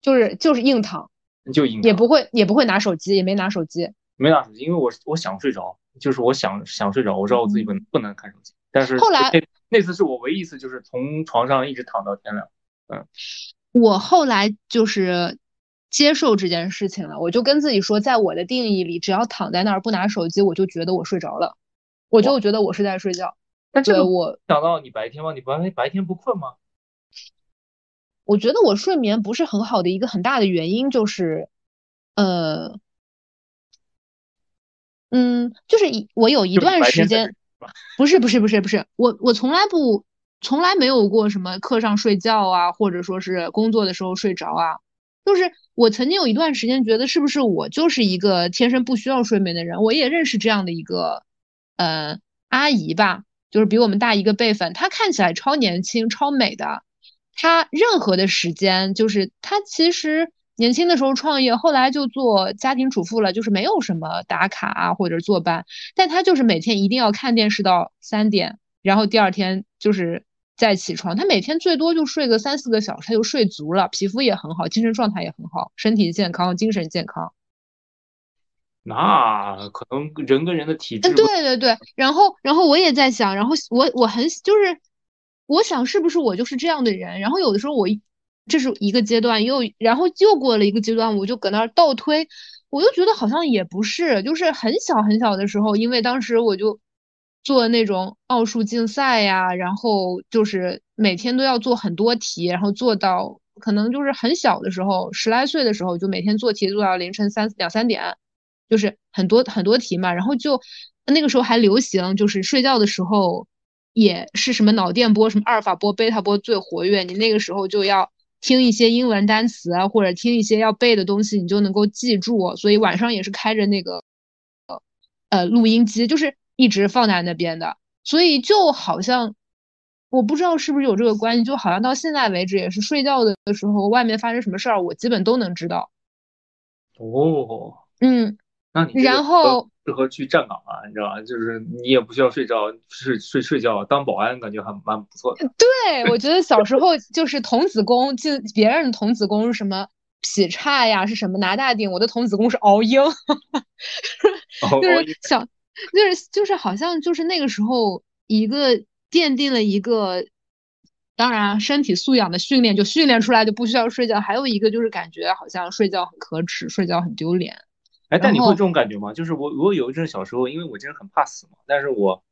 就是就是硬躺，就硬，也不会也不会拿手机，也没拿手机，没拿手机，因为我我想睡着，就是我想想睡着，我知道我自己不能不能看手机，但是后来那那次是我唯一一次，就是从床上一直躺到天亮。嗯，我后来就是接受这件事情了，我就跟自己说，在我的定义里，只要躺在那儿不拿手机，我就觉得我睡着了，我就觉得我是在睡觉。但这个我想到你白天吗？你白白天不困吗？我觉得我睡眠不是很好的一个很大的原因就是，呃，嗯，就是我有一段时间，不是不是不是不是，我我从来不从来没有过什么课上睡觉啊，或者说是工作的时候睡着啊，就是我曾经有一段时间觉得是不是我就是一个天生不需要睡眠的人，我也认识这样的一个呃阿姨吧。就是比我们大一个辈分，她看起来超年轻、超美的。她任何的时间，就是她其实年轻的时候创业，后来就做家庭主妇了，就是没有什么打卡啊或者坐班，但她就是每天一定要看电视到三点，然后第二天就是再起床。她每天最多就睡个三四个小时，她就睡足了，皮肤也很好，精神状态也很好，身体健康，精神健康。那可能人跟人的体质，对对对，然后然后我也在想，然后我我很就是我想是不是我就是这样的人，然后有的时候我这是一个阶段，又然后又过了一个阶段，我就搁那儿倒推，我就觉得好像也不是，就是很小很小的时候，因为当时我就做那种奥数竞赛呀，然后就是每天都要做很多题，然后做到可能就是很小的时候，十来岁的时候就每天做题做到凌晨三两三点。就是很多很多题嘛，然后就那个时候还流行，就是睡觉的时候也是什么脑电波、什么阿尔法波、贝塔波最活跃，你那个时候就要听一些英文单词啊，或者听一些要背的东西，你就能够记住。所以晚上也是开着那个呃录音机，就是一直放在那边的。所以就好像我不知道是不是有这个关系，就好像到现在为止也是睡觉的时候，外面发生什么事儿，我基本都能知道。哦，嗯。那你然后适合去站岗啊，你知道吧？就是你也不需要睡觉，睡睡睡觉当保安，感觉还蛮不错的。对，我觉得小时候就是童子功，就别人的童子功是什么劈叉呀，是什么拿大顶，我的童子功是熬鹰，就是小，就是就是好像就是那个时候一个奠定了一个，当然身体素养的训练就训练出来就不需要睡觉，还有一个就是感觉好像睡觉很可耻，睡觉很丢脸。哎，但你会这种感觉吗？就是我，我有一阵小时候，因为我真的很怕死嘛。但是我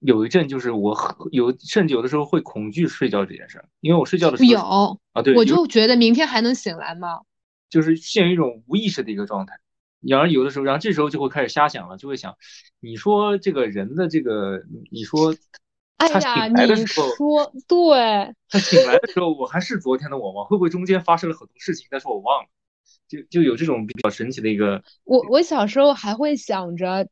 有一阵，就是我有，甚至有的时候会恐惧睡觉这件事儿，因为我睡觉的时候有啊，对，我就觉得明天还能醒来吗？就是陷入一种无意识的一个状态。然而有的时候，然后这时候就会开始瞎想了，就会想，你说这个人的这个，你说他醒来的时候，说对，他醒来的时候，我还是昨天的我吗？会不会中间发生了很多事情，但是我忘了？就就有这种比较神奇的一个，我我小时候还会想着，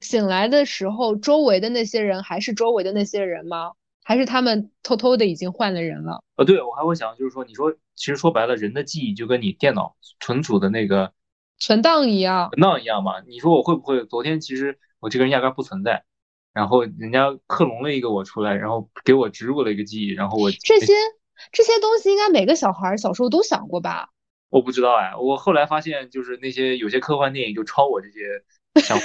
醒来的时候周围的那些人还是周围的那些人吗？还是他们偷偷的已经换了人了？呃，对我还会想，就是说，你说其实说白了，人的记忆就跟你电脑存储的那个存档一样，存档一样嘛。你说我会不会昨天其实我这个人压根不存在，然后人家克隆了一个我出来，然后给我植入了一个记忆，然后我这些这些东西应该每个小孩小时候都想过吧？我不知道哎，我后来发现就是那些有些科幻电影就抄我这些想法，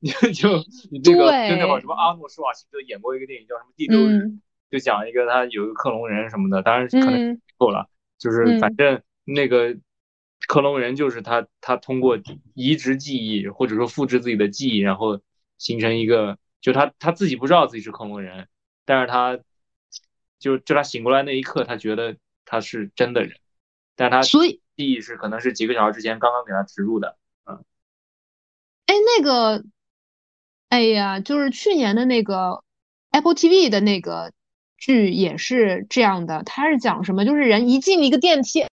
你就你这个就那会儿什么阿诺施瓦辛格演过一个电影叫什么《第六日》，就讲一个他有一个克隆人什么的，当然可能够了，就是反正那个克隆人就是他他通过移植记忆或者说复制自己的记忆，然后形成一个就他他自己不知道自己是克隆人，但是他就就他醒过来那一刻，他觉得。他是真的人，但他所以记忆是可能是几个小时之前刚刚给他植入的，嗯，哎，那个，哎呀，就是去年的那个 Apple TV 的那个剧也是这样的，他是讲什么？就是人一进一个电梯，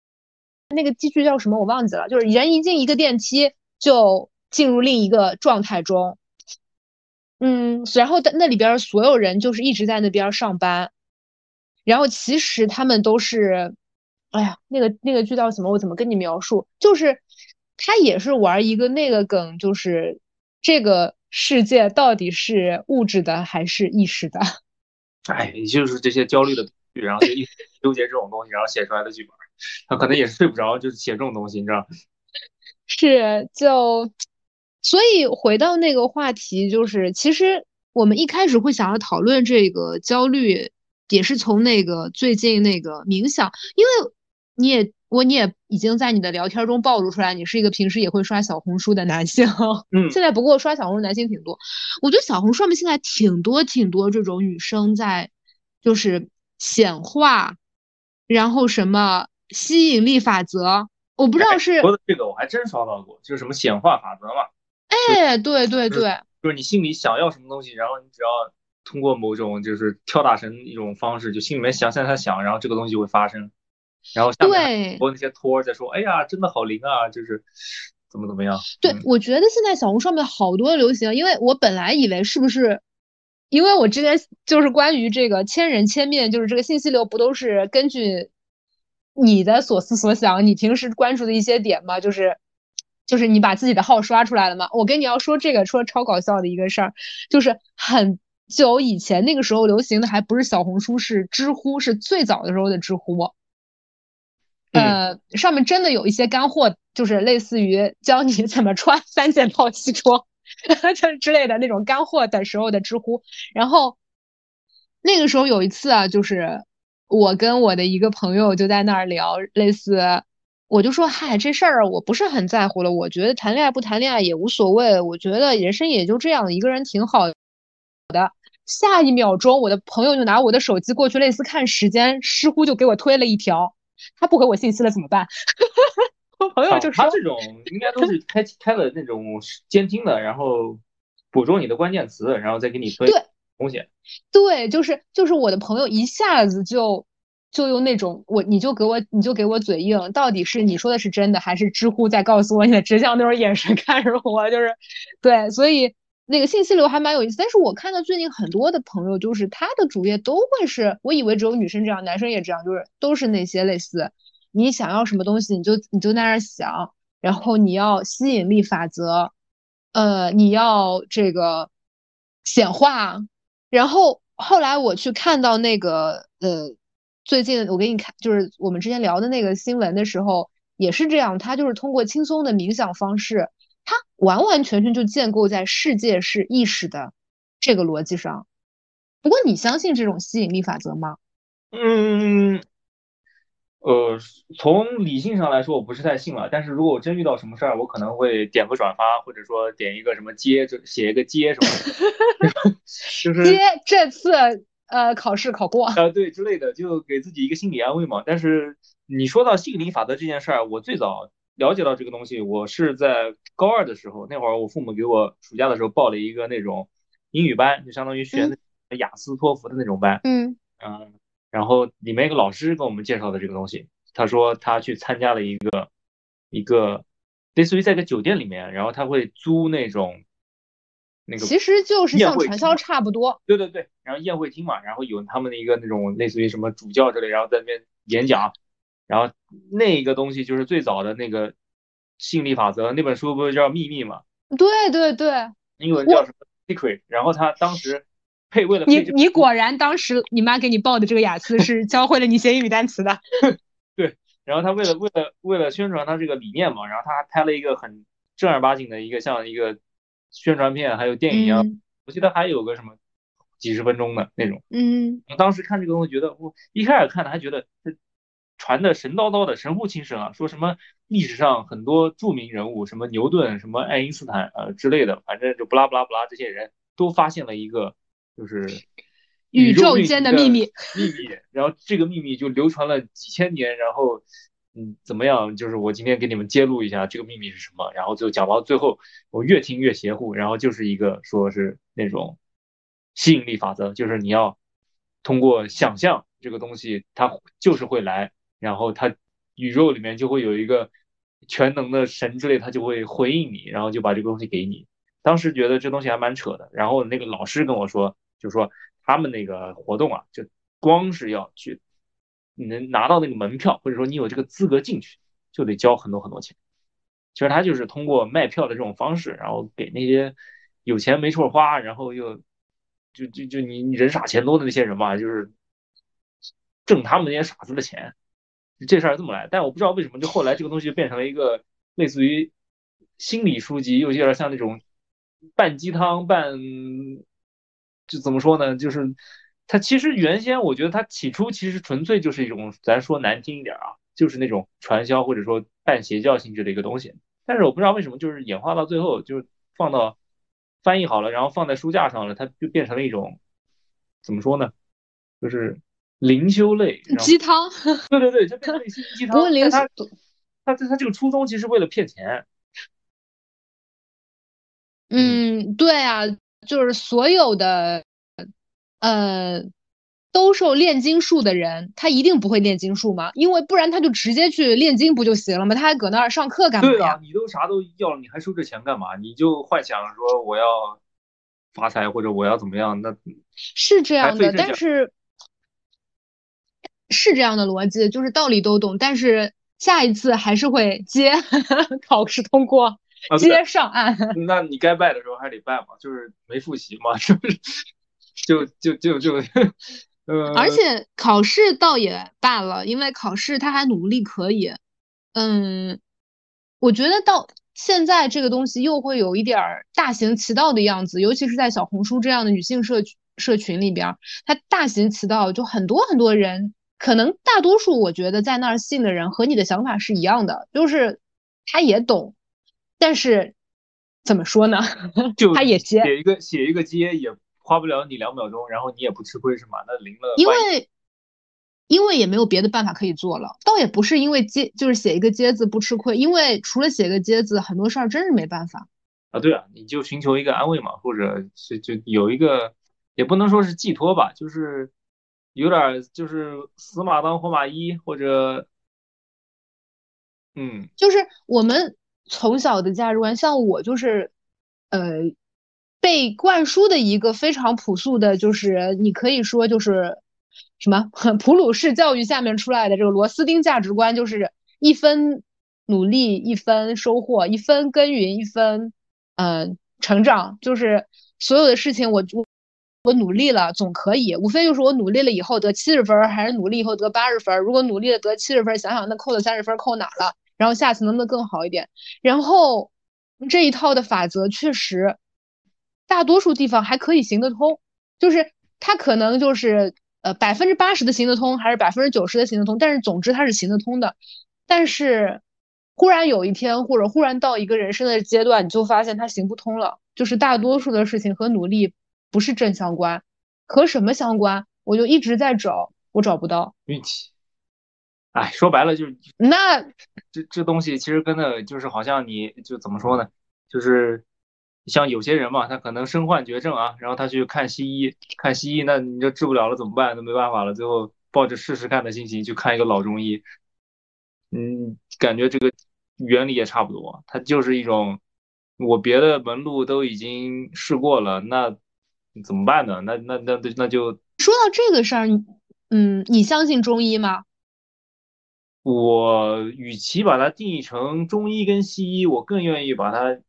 那个剧叫什么我忘记了，就是人一进一个电梯就进入另一个状态中，嗯，然后那里边所有人就是一直在那边上班。然后其实他们都是，哎呀，那个那个剧叫什么？我怎么跟你描述？就是他也是玩一个那个梗，就是这个世界到底是物质的还是意识的？哎，就是这些焦虑的剧，然后就一直纠结这种东西，然后写出来的剧本，他可能也是睡不着，就是写这种东西，你知道？是，就所以回到那个话题，就是其实我们一开始会想要讨论这个焦虑，也是从那个最近那个冥想，因为你也我你也已经在你的聊天中暴露出来，你是一个平时也会刷小红书的男性。嗯，现在不过刷小红书男性挺多，我觉得小红书上面现在挺多挺多这种女生在，就是显化，然后什么吸引力法则，我不知道是说的这个我还真刷到过，就是什么显化法则嘛。哎，对对对，就是你心里想要什么东西，然后你只要通过某种就是跳大神一种方式，就心里面想想想想，然后这个东西就会发生。然后下面播那些托在说，哎呀，真的好灵啊，就是怎么怎么样。对，我觉得现在小红书上面好多流行，因为我本来以为是不是，因为我之前就是关于这个千人千面，就是这个信息流不都是根据你的所思所想，你平时关注的一些点嘛，就是。就是你把自己的号刷出来了嘛？我跟你要说这个，说超搞笑的一个事儿，就是很久以前那个时候流行的还不是小红书，是知乎，是最早的时候的知乎。呃，上面真的有一些干货，就是类似于教你怎么穿三件套西装，就之类的那种干货的时候的知乎。然后那个时候有一次啊，就是我跟我的一个朋友就在那儿聊，类似。我就说，嗨，这事儿我不是很在乎了。我觉得谈恋爱不谈恋爱也无所谓。我觉得人生也就这样，一个人挺好的。下一秒钟，我的朋友就拿我的手机过去，类似看时间，似乎就给我推了一条，他不回我信息了怎么办？我朋友就说，他这种应该都是开开了那种监听的，然后捕捉你的关键词，然后再给你推东西。对，就是就是我的朋友一下子就。就用那种我，你就给我，你就给我嘴硬，到底是你说的是真的，还是知乎在告诉我你的直向那种眼神看着我？就是，对，所以那个信息流还蛮有意思。但是我看到最近很多的朋友，就是他的主页都会是，我以为只有女生这样，男生也这样，就是都是那些类似你想要什么东西，你就你就在那儿想，然后你要吸引力法则，呃，你要这个显化，然后后来我去看到那个呃。最近我给你看，就是我们之前聊的那个新闻的时候，也是这样。他就是通过轻松的冥想方式，他完完全全就建构在世界是意识的这个逻辑上。不过你相信这种吸引力法则吗？嗯，呃，从理性上来说，我不是太信了。但是如果我真遇到什么事儿，我可能会点个转发，或者说点一个什么接，就写一个接什么，就是接这次。呃，考试考过啊，对之类的，就给自己一个心理安慰嘛。但是你说到吸引力法则这件事儿，我最早了解到这个东西，我是在高二的时候，那会儿我父母给我暑假的时候报了一个那种英语班，就相当于学雅思托福的那种班。嗯嗯，然后里面一个老师跟我们介绍的这个东西，他说他去参加了一个一个类似于在一个酒店里面，然后他会租那种。那个其实就是像传销差不多，对对对，然后宴会厅嘛，然后有他们的一个那种类似于什么主教之类，然后在那边演讲，然后那个东西就是最早的那个吸引力法则那本书不是叫秘密吗？对对对，英文叫什么 Secret？然后他当时配为了你你果然当时你妈给你报的这个雅思是教会了你写英语单词的，对，然后他为了为了为了宣传他这个理念嘛，然后他还拍了一个很正儿八经的一个像一个。宣传片还有电影一样，我记得还有个什么几十分钟的那种。嗯，我当时看这个东西，觉得我一开始看的还觉得这传的神叨叨的，神乎其神啊，说什么历史上很多著名人物，什么牛顿、什么爱因斯坦呃之类的，反正就不拉不拉不拉，这些人都发现了一个就是宇宙间的秘密秘密，然后这个秘密就流传了几千年，然后。嗯，怎么样？就是我今天给你们揭露一下这个秘密是什么，然后就讲到最后，我越听越邪乎，然后就是一个说是那种吸引力法则，就是你要通过想象这个东西，它就是会来，然后它宇宙里面就会有一个全能的神之类，他就会回应你，然后就把这个东西给你。当时觉得这东西还蛮扯的，然后那个老师跟我说，就说他们那个活动啊，就光是要去。你能拿到那个门票，或者说你有这个资格进去，就得交很多很多钱。其实他就是通过卖票的这种方式，然后给那些有钱没处花，然后又就就就你人傻钱多的那些人嘛，就是挣他们那些傻子的钱。这事儿这么来，但我不知道为什么，就后来这个东西就变成了一个类似于心理书籍，又有点像那种半鸡汤半，就怎么说呢？就是它其实原先我觉得它起初其实纯粹就是一种，咱说难听一点啊，就是那种传销或者说半邪教性质的一个东西。但是我不知道为什么，就是演化到最后，就是放到翻译好了，然后放在书架上了，它就变成了一种怎么说呢？就是灵修类鸡汤。对对对，就变成了心灵鸡汤。但它它它这个初衷其实为了骗钱。嗯，对啊，就是所有的呃。都受炼金术的人，他一定不会炼金术吗？因为不然他就直接去炼金不就行了吗？他还搁那儿上课干嘛呀？对啊，你都啥都要了，你还收这钱干嘛？你就幻想说我要发财或者我要怎么样？那是这样的，但是是这样的逻辑，就是道理都懂，但是下一次还是会接 考试通过，接上岸。那你该拜的时候还得拜嘛，就是没复习嘛，是不是？就就就就。呃而且考试倒也罢了，因为考试他还努力可以。嗯，我觉得到现在这个东西又会有一点儿大行其道的样子，尤其是在小红书这样的女性社社群里边，它大行其道，就很多很多人，可能大多数我觉得在那儿信的人和你的想法是一样的，就是他也懂，但是怎么说呢？就他也接写一个写一个接也。花不了你两秒钟，然后你也不吃亏是吗？那零了，因为因为也没有别的办法可以做了，倒也不是因为接就是写一个接字不吃亏，因为除了写个接字，很多事儿真是没办法啊。对啊，你就寻求一个安慰嘛，或者是就有一个也不能说是寄托吧，就是有点就是死马当活马医，或者嗯，就是我们从小的价值观，像我就是呃。被灌输的一个非常朴素的，就是你可以说就是什么普鲁士教育下面出来的这个螺丝钉价值观，就是一分努力一分收获，一分耕耘一分呃成长，就是所有的事情我我我努力了总可以，无非就是我努力了以后得七十分，还是努力以后得八十分。如果努力了得七十分，想想那扣的三十分扣哪了，然后下次能不能更好一点？然后这一套的法则确实。大多数地方还可以行得通，就是它可能就是呃百分之八十的行得通，还是百分之九十的行得通，但是总之它是行得通的。但是忽然有一天，或者忽然到一个人生的阶段，你就发现它行不通了。就是大多数的事情和努力不是正相关，和什么相关？我就一直在找，我找不到运气。哎，说白了就是那这这东西其实跟那就是好像你就怎么说呢？就是。像有些人嘛，他可能身患绝症啊，然后他去看西医，看西医，那你就治不了了怎么办？那没办法了，最后抱着试试看的心情去看一个老中医，嗯，感觉这个原理也差不多，它就是一种我别的门路都已经试过了，那怎么办呢？那那那那就说到这个事儿，嗯，你相信中医吗？我与其把它定义成中医跟西医，我更愿意把它。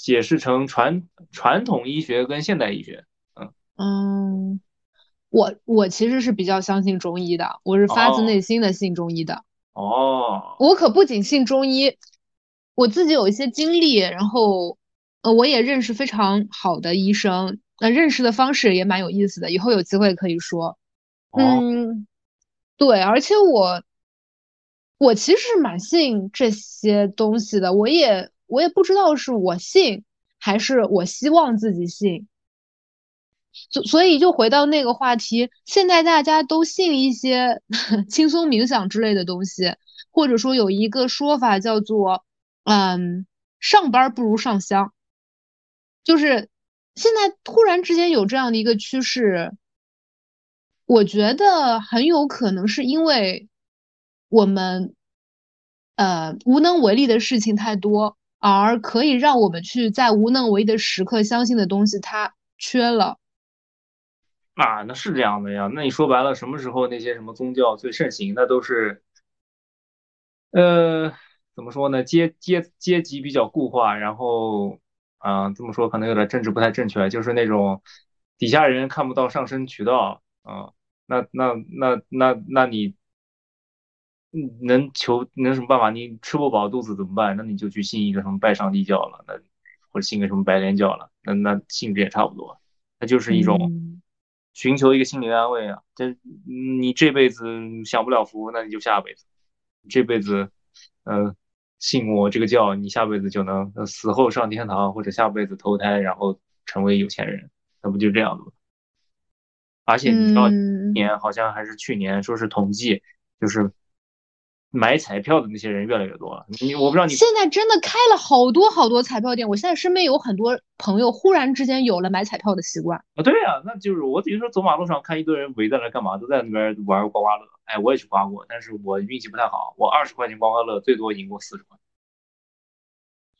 解释成传传统医学跟现代医学，嗯嗯，我我其实是比较相信中医的，我是发自内心的信中医的。哦，我可不仅信中医，我自己有一些经历，然后呃，我也认识非常好的医生，那认识的方式也蛮有意思的，以后有机会可以说。嗯，对，而且我我其实是蛮信这些东西的，我也。我也不知道是我信还是我希望自己信，所所以就回到那个话题，现在大家都信一些 轻松冥想之类的东西，或者说有一个说法叫做，嗯，上班不如上香，就是现在突然之间有这样的一个趋势，我觉得很有可能是因为我们，呃，无能为力的事情太多。而可以让我们去在无能为力的时刻相信的东西，它缺了。啊，那是这样的呀。那你说白了，什么时候那些什么宗教最盛行？那都是，呃，怎么说呢？阶阶阶级比较固化，然后，啊，这么说可能有点政治不太正确，就是那种底下人看不到上升渠道，啊，那那那那那你嗯，能求能什么办法？你吃不饱肚子怎么办？那你就去信一个什么拜上帝教了，那或者信个什么白莲教了，那那性质也差不多，那就是一种寻求一个心理安慰啊。这你这辈子享不了福，那你就下辈子，这辈子，呃，信我这个教，你下辈子就能死后上天堂，或者下辈子投胎然后成为有钱人，那不就这样子吗？而且你知道，今年好像还是去年，说是统计，就是。买彩票的那些人越来越多了，你我不知道你现在真的开了好多好多彩票店，我现在身边有很多朋友忽然之间有了买彩票的习惯啊。对呀，那就是我比如说走马路上看一堆人围在那干嘛，都在那边玩刮刮乐。哎，我也去刮过，但是我运气不太好，我二十块钱刮刮乐最多赢过四十块，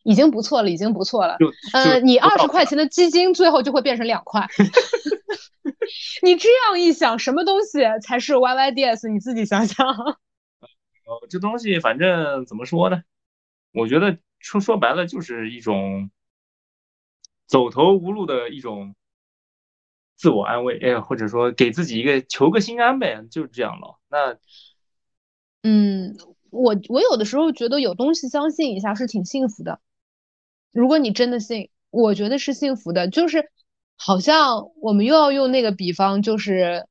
已经不错了，已经不错了。就呃，你二十块钱的基金最后就会变成两块。你这样一想，什么东西才是 YYDS？你自己想想。呃，这东西反正怎么说呢？我觉得说说白了就是一种走投无路的一种自我安慰，哎，或者说给自己一个求个心安呗，就是这样了。那，嗯，我我有的时候觉得有东西相信一下是挺幸福的。如果你真的信，我觉得是幸福的。就是好像我们又要用那个比方，就是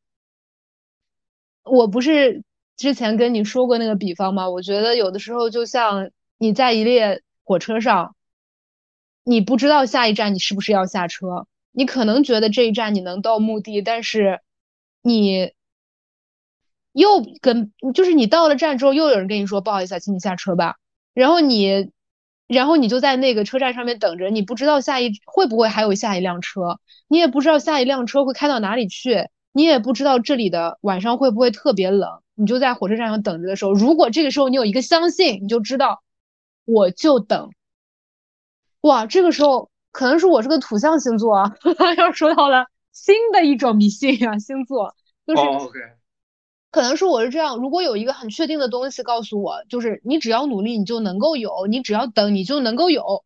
我不是。之前跟你说过那个比方吗？我觉得有的时候就像你在一列火车上，你不知道下一站你是不是要下车，你可能觉得这一站你能到目的，但是你又跟就是你到了站之后，又有人跟你说不好意思，请你下车吧。然后你，然后你就在那个车站上面等着，你不知道下一会不会还有下一辆车，你也不知道下一辆车会开到哪里去，你也不知道这里的晚上会不会特别冷。你就在火车站上等着的时候，如果这个时候你有一个相信，你就知道，我就等。哇，这个时候可能是我是个土象星座啊，要说到了新的一种迷信啊，星座就是，可能是我是这样。如果有一个很确定的东西告诉我，就是你只要努力，你就能够有；你只要等，你就能够有。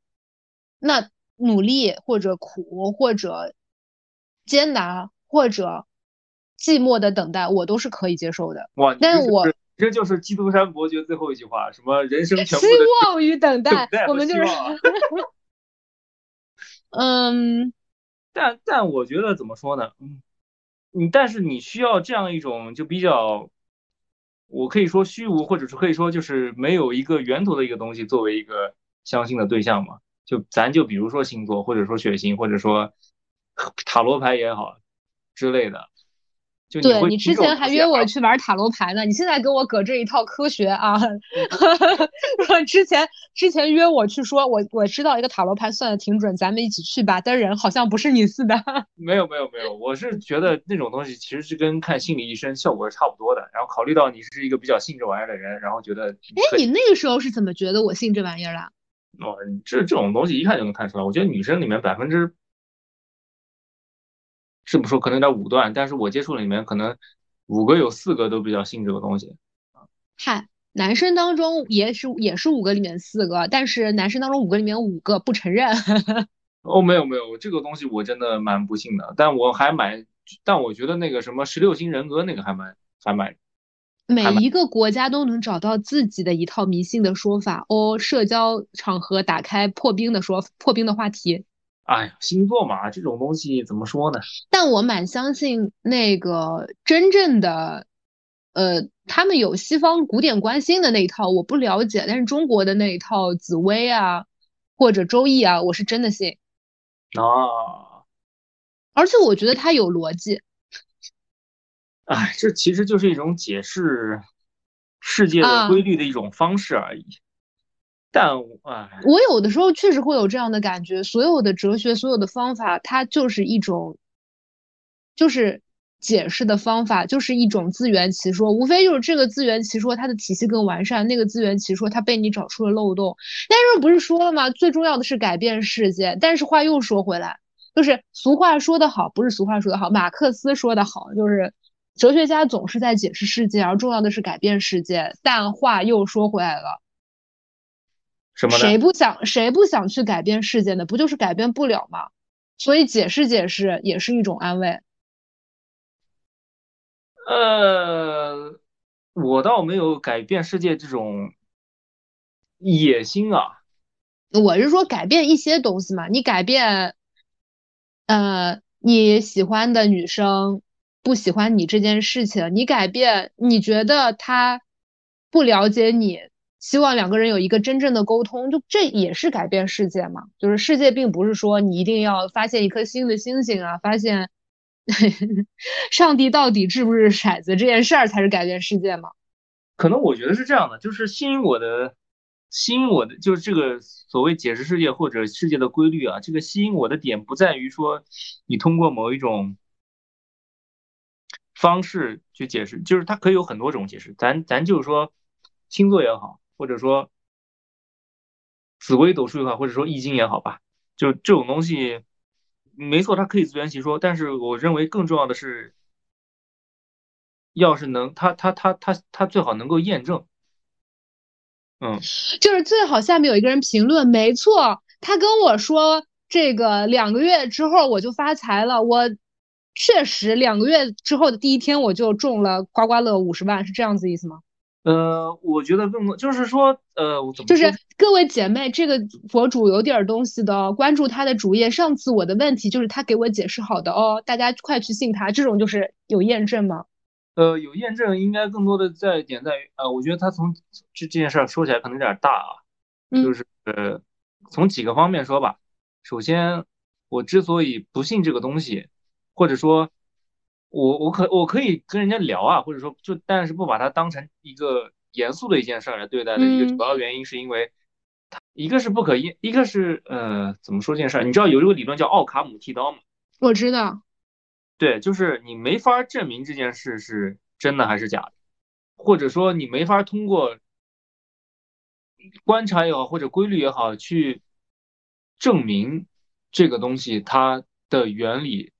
那努力或者苦或者艰难或者。寂寞的等待，我都是可以接受的。哇，但我这就是基督山伯爵最后一句话，什么人生 全部希望与等待，我们就是。嗯，但但我觉得怎么说呢？嗯，你但是你需要这样一种就比较，我可以说虚无，或者是可以说就是没有一个源头的一个东西作为一个相信的对象嘛？就咱就比如说星座，或者说血型，或者说塔罗牌也好之类的。对你之前还约我去玩塔罗牌呢，你现在给我搁这一套科学啊？之前之前约我去说，我我知道一个塔罗牌算的挺准，咱们一起去吧。但人好像不是你似的。没有没有没有，我是觉得那种东西其实是跟看心理医生效果是差不多的。然后考虑到你是一个比较信这玩意儿的人，然后觉得，哎，你那个时候是怎么觉得我信这玩意儿的？哦，这这种东西一看就能看出来。我觉得女生里面百分之。这么说可能有点武断，但是我接触里面可能五个有四个都比较信这个东西。嗨，男生当中也是也是五个里面四个，但是男生当中五个里面五个不承认。哦，没有没有，这个东西我真的蛮不信的，但我还蛮，但我觉得那个什么十六型人格那个还蛮还蛮。每一个国家都能找到自己的一套迷信的说法哦，社交场合打开破冰的说破冰的话题。哎呀，星座嘛，这种东西怎么说呢？但我蛮相信那个真正的，呃，他们有西方古典观星的那一套，我不了解。但是中国的那一套紫薇啊，或者周易啊，我是真的信。啊，而且我觉得它有逻辑。哎，这其实就是一种解释世界的规律的一种方式而已。但哎，我有的时候确实会有这样的感觉，所有的哲学，所有的方法，它就是一种，就是解释的方法，就是一种自圆其说，无非就是这个自圆其说它的体系更完善，那个自圆其说它被你找出了漏洞。但是不是说了吗？最重要的是改变世界。但是话又说回来，就是俗话说得好，不是俗话说得好，马克思说得好，就是哲学家总是在解释世界，而重要的是改变世界。但话又说回来了。谁不想谁不想去改变世界呢？不就是改变不了吗？所以解释解释也是一种安慰。呃，我倒没有改变世界这种野心啊。我是说改变一些东西嘛，你改变，呃，你喜欢的女生不喜欢你这件事情，你改变，你觉得她不了解你，希望两个人有一个真正的沟通，就这也是改变世界嘛。就是世界并不是说你一定要发现一颗新的星星啊，发现 上帝到底掷不掷骰子这件事儿才是改变世界嘛。可能我觉得是这样的，就是吸引我的。吸引我的就是这个所谓解释世界或者世界的规律啊，这个吸引我的点不在于说你通过某一种方式去解释，就是它可以有很多种解释。咱咱就是说星座也好，或者说紫微斗数也好，或者说易经也好吧，就这种东西没错，它可以自圆其说。但是我认为更重要的是，要是能，它它它它它最好能够验证。嗯，就是最好下面有一个人评论，没错，他跟我说这个两个月之后我就发财了，我确实两个月之后的第一天我就中了刮刮乐五十万，是这样子意思吗？呃，我觉得更多就是说，呃，我怎么就是各位姐妹，这个博主有点东西的，关注他的主页。上次我的问题就是他给我解释好的哦，大家快去信他，这种就是有验证吗？呃，有验证，应该更多的在点在于，呃，我觉得他从这这件事儿说起来可能有点大啊，就是呃，从几个方面说吧。首先，我之所以不信这个东西，或者说，我我可我可以跟人家聊啊，或者说就但是不把它当成一个严肃的一件事来对待的一个主要原因，是因为它一个是不可因，一个是呃，怎么说这件事儿？你知道有一个理论叫奥卡姆剃刀吗？我知道。对，就是你没法证明这件事是真的还是假的，或者说你没法通过观察也好，或者规律也好，去证明这个东西它的原理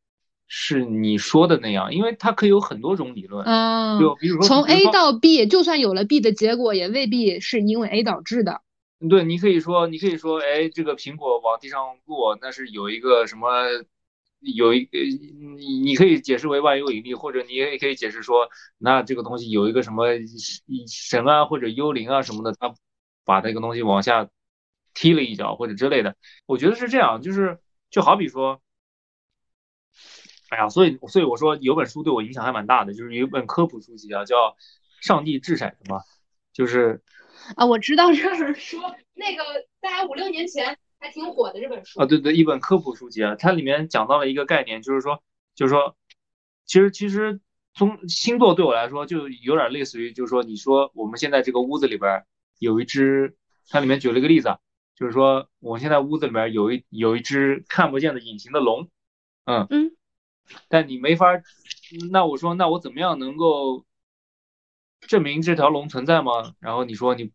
是你说的那样，因为它可以有很多种理论。嗯，就比如说从 A 到 B，就算有了 B 的结果，也未必是因为 A 导致的。对，你可以说，你可以说，哎，这个苹果往地上落，那是有一个什么？有一个，你你可以解释为万有引力，或者你也可以解释说，那这个东西有一个什么神啊或者幽灵啊什么的，他把那个东西往下踢了一脚或者之类的。我觉得是这样，就是就好比说，哎呀，所以所以我说有本书对我影响还蛮大的，就是有一本科普书籍啊，叫《上帝掷骰子》嘛，就是啊，我知道这本书，那个大概五六年前。还挺火的这本书啊，对对，一本科普书籍啊，它里面讲到了一个概念，就是说，就是说，其实其实从星座对我来说，就有点类似于，就是说，你说我们现在这个屋子里边有一只，它里面举了一个例子，就是说，我现在屋子里面有一有一只看不见的隐形的龙，嗯嗯，但你没法，那我说，那我怎么样能够证明这条龙存在吗？然后你说你。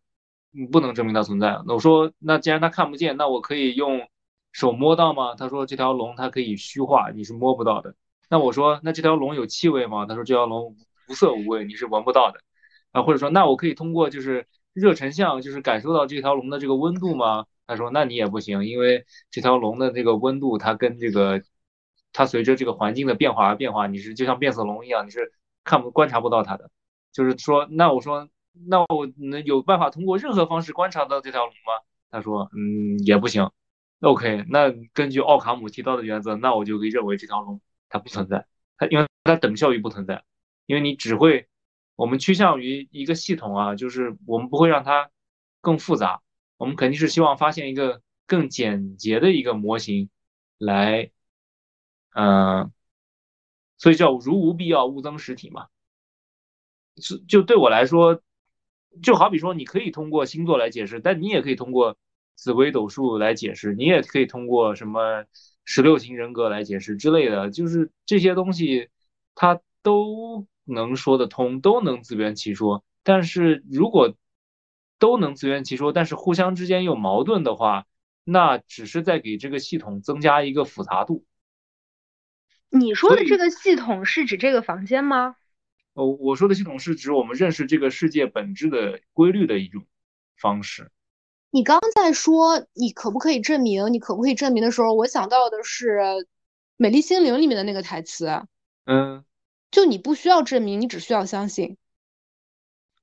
你，不能证明它存在。那我说，那既然它看不见，那我可以用手摸到吗？他说这条龙它可以虚化，你是摸不到的。那我说，那这条龙有气味吗？他说这条龙无色无味，你是闻不到的。啊，或者说，那我可以通过就是热成像，就是感受到这条龙的这个温度吗？他说，那你也不行，因为这条龙的这个温度，它跟这个它随着这个环境的变化而变化，你是就像变色龙一样，你是看不观察不到它的。就是说，那我说。那我能有办法通过任何方式观察到这条龙吗？他说，嗯，也不行。OK，那根据奥卡姆提到的原则，那我就可以认为这条龙它不存在，它因为它等效于不存在，因为你只会我们趋向于一个系统啊，就是我们不会让它更复杂，我们肯定是希望发现一个更简洁的一个模型来，嗯，所以叫如无必要勿增实体嘛，是就对我来说。就好比说，你可以通过星座来解释，但你也可以通过紫微斗数来解释，你也可以通过什么十六型人格来解释之类的，就是这些东西它都能说得通，都能自圆其说。但是如果都能自圆其说，但是互相之间又矛盾的话，那只是在给这个系统增加一个复杂度。你说的这个系统是指这个房间吗？哦，我说的系统是指我们认识这个世界本质的规律的一种方式。你刚在说你可不可以证明？你可不可以证明的时候，我想到的是《美丽心灵》里面的那个台词。嗯，就你不需要证明，你只需要相信。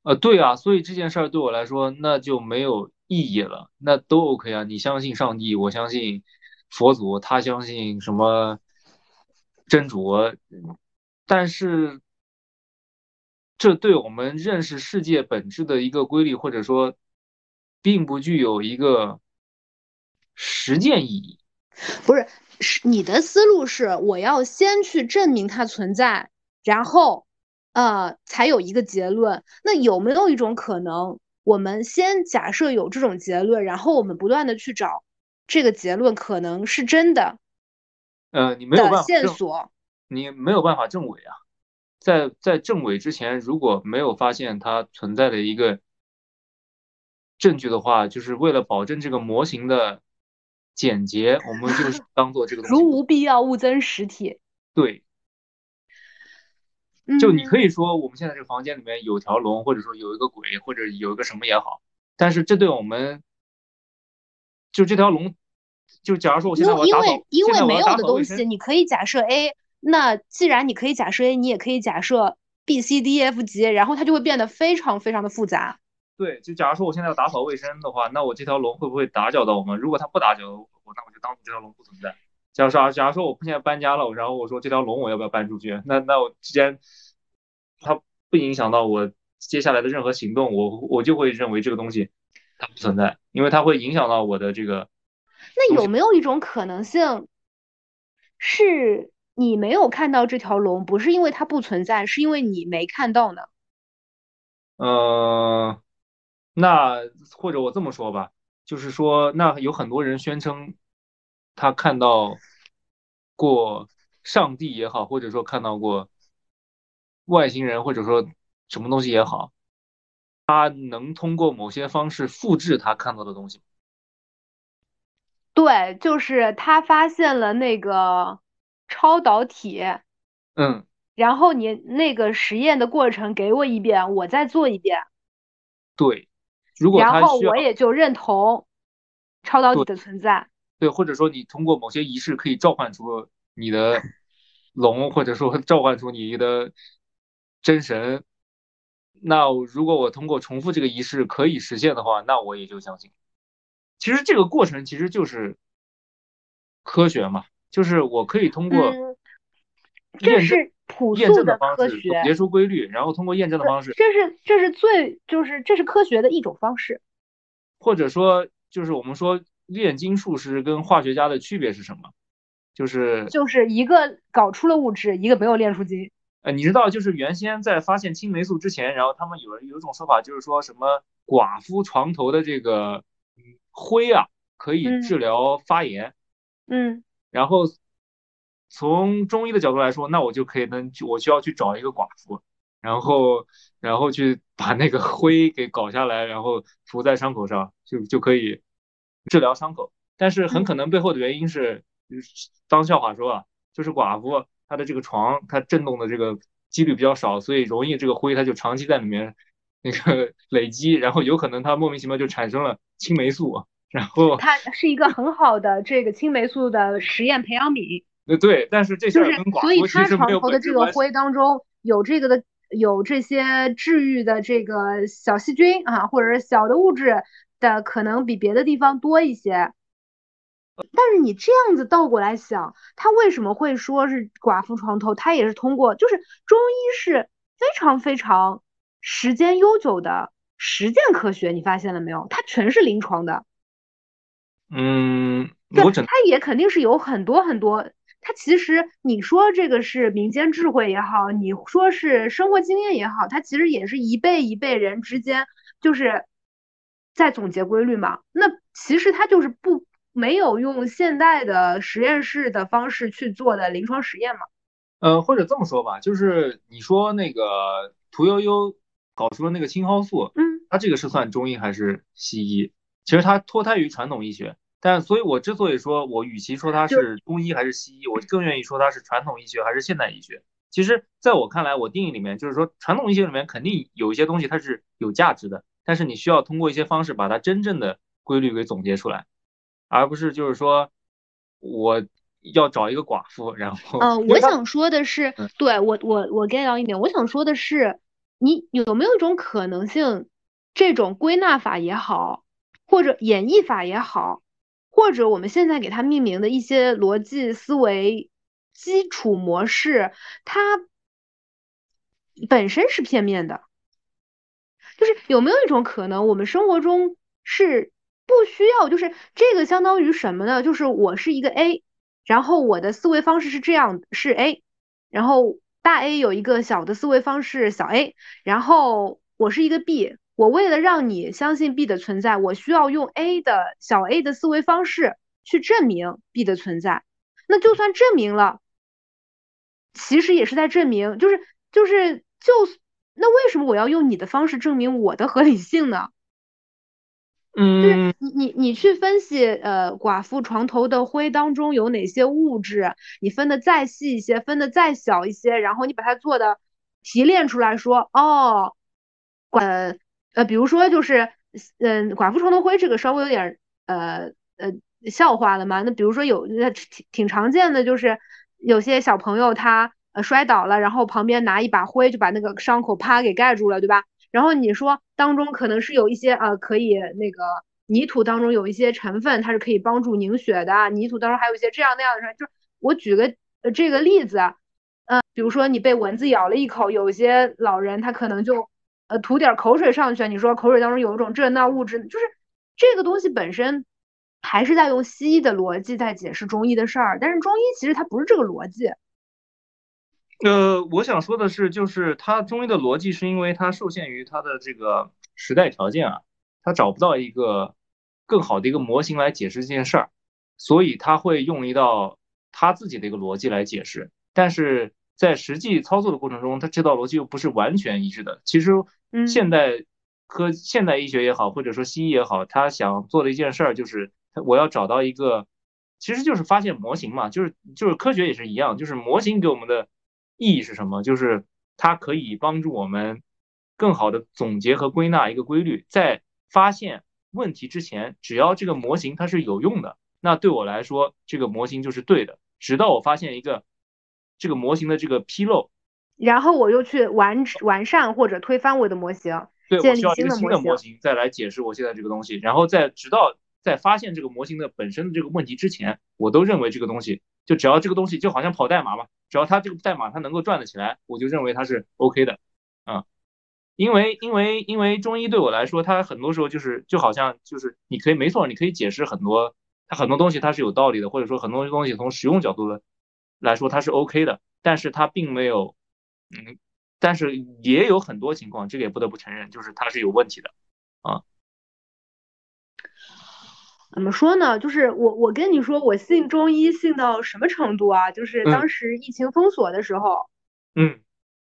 呃，对啊，所以这件事儿对我来说那就没有意义了，那都 OK 啊。你相信上帝，我相信佛祖，他相信什么斟酌，但是这对我们认识世界本质的一个规律，或者说，并不具有一个实践意义。不是，是你的思路是我要先去证明它存在，然后。呃，才有一个结论。那有没有一种可能，我们先假设有这种结论，然后我们不断的去找这个结论可能是真的？呃，你没有办法线索，你没有办法证伪啊。在在证伪之前，如果没有发现它存在的一个证据的话，就是为了保证这个模型的简洁，我们就 当做这个东西。如无必要，勿增实体。对。就你可以说我们现在这个房间里面有条龙，或者说有一个鬼，或者有一个什么也好，但是这对我们，就这条龙，就假如说我现在我因为因为没有的东西，你可以假设 A，那既然你可以假设 A，你也可以假设 B、C、D、F 级，然后它就会变得非常非常的复杂。对，就假如说我现在要打扫卫生的话，那我这条龙会不会打搅到我们？如果它不打搅我，那我就当做这条龙不存在。假如说，假如说我现在搬家了，然后我说这条龙我要不要搬出去？那那我之间它不影响到我接下来的任何行动，我我就会认为这个东西它不存在，因为它会影响到我的这个。那有没有一种可能性，是你没有看到这条龙，不是因为它不存在，是因为你没看到呢？呃，那或者我这么说吧，就是说，那有很多人宣称。他看到过上帝也好，或者说看到过外星人，或者说什么东西也好，他能通过某些方式复制他看到的东西。对，就是他发现了那个超导体。嗯。然后你那个实验的过程给我一遍，我再做一遍。对。如果然后我也就认同超导体的存在。对，或者说你通过某些仪式可以召唤出你的龙，或者说 召唤出你的真神。那如果我通过重复这个仪式可以实现的话，那我也就相信。其实这个过程其实就是科学嘛，就是我可以通过这是朴素的方式总结出规律，然后通过验证的方式，这是这是最就是这是科学的一种方式。或者说，就是我们说。炼金术师跟化学家的区别是什么？就是就是一个搞出了物质，一个没有炼出金。呃，你知道，就是原先在发现青霉素之前，然后他们有有一种说法，就是说什么寡妇床头的这个灰啊，可以治疗发炎。嗯。然后从中医的角度来说，那我就可以能我需要去找一个寡妇，然后然后去把那个灰给搞下来，然后涂在伤口上，就就可以。治疗伤口，但是很可能背后的原因是，当笑话说啊，就是寡妇她的这个床，它震动的这个几率比较少，所以容易这个灰它就长期在里面那个 累积，然后有可能它莫名其妙就产生了青霉素，然后它是一个很好的这个青霉素的实验培养皿。呃，对，但是这就是所以它床头的这个灰当中有这个的有这些治愈的这个小细菌啊，或者是小的物质。的可能比别的地方多一些，但是你这样子倒过来想，他为什么会说是寡妇床头？他也是通过，就是中医是非常非常时间悠久的实践科学，你发现了没有？它全是临床的。嗯，对，它也肯定是有很多很多。它其实你说这个是民间智慧也好，你说是生活经验也好，它其实也是一辈一辈人之间就是。在总结规律嘛？那其实它就是不没有用现代的实验室的方式去做的临床实验嘛？呃，或者这么说吧，就是你说那个屠呦呦搞出了那个青蒿素，嗯，它这个是算中医还是西医？其实它脱胎于传统医学，但所以，我之所以说我与其说它是中医还是西医，我更愿意说它是传统医学还是现代医学。其实，在我看来，我定义里面就是说，传统医学里面肯定有一些东西它是有价值的。但是你需要通过一些方式把它真正的规律给总结出来，而不是就是说我要找一个寡妇，然后嗯，我想说的是，对我我我 get 到一点，我想说的是，你有没有一种可能性，这种归纳法也好，或者演绎法也好，或者我们现在给它命名的一些逻辑思维基础模式，它本身是片面的？就是有没有一种可能，我们生活中是不需要，就是这个相当于什么呢？就是我是一个 A，然后我的思维方式是这样，是 A，然后大 A 有一个小的思维方式小 a，然后我是一个 B，我为了让你相信 B 的存在，我需要用 A 的小 a 的思维方式去证明 B 的存在。那就算证明了，其实也是在证明，就是就是就。那为什么我要用你的方式证明我的合理性呢？嗯，就是你你你去分析，呃，寡妇床头的灰当中有哪些物质，你分的再细一些，分的再小一些，然后你把它做的提炼出来说，哦，呃呃，比如说就是，嗯，寡妇床头灰这个稍微有点呃呃笑话了嘛。那比如说有挺挺常见的，就是有些小朋友他。呃，摔倒了，然后旁边拿一把灰就把那个伤口啪给盖住了，对吧？然后你说当中可能是有一些呃，可以那个泥土当中有一些成分，它是可以帮助凝血的。泥土当中还有一些这样那样的，就我举个呃这个例子，嗯，比如说你被蚊子咬了一口，有一些老人他可能就呃吐点口水上去，你说口水当中有一种这那物质，就是这个东西本身还是在用西医的逻辑在解释中医的事儿，但是中医其实它不是这个逻辑。呃，我想说的是，就是它中医的逻辑是因为它受限于它的这个时代条件啊，它找不到一个更好的一个模型来解释这件事儿，所以他会用一道他自己的一个逻辑来解释。但是在实际操作的过程中，他这道逻辑又不是完全一致的。其实，现代科现代医学也好，或者说西医也好，他想做的一件事儿就是，我要找到一个，其实就是发现模型嘛，就是就是科学也是一样，就是模型给我们的。意义是什么？就是它可以帮助我们更好的总结和归纳一个规律，在发现问题之前，只要这个模型它是有用的，那对我来说，这个模型就是对的。直到我发现一个这个模型的这个纰漏，然后我又去完完善或者推翻我的模型，对我需要一个新的模型再来解释我现在这个东西，然后再直到在发现这个模型的本身的这个问题之前，我都认为这个东西。就只要这个东西就好像跑代码嘛，只要它这个代码它能够转得起来，我就认为它是 OK 的，啊，因为因为因为中医对我来说，它很多时候就是就好像就是你可以没错，你可以解释很多，它很多东西它是有道理的，或者说很多东西从实用角度的来说它是 OK 的，但是它并没有，嗯，但是也有很多情况，这个也不得不承认，就是它是有问题的，啊。怎么说呢？就是我，我跟你说，我信中医信到什么程度啊？就是当时疫情封锁的时候，嗯，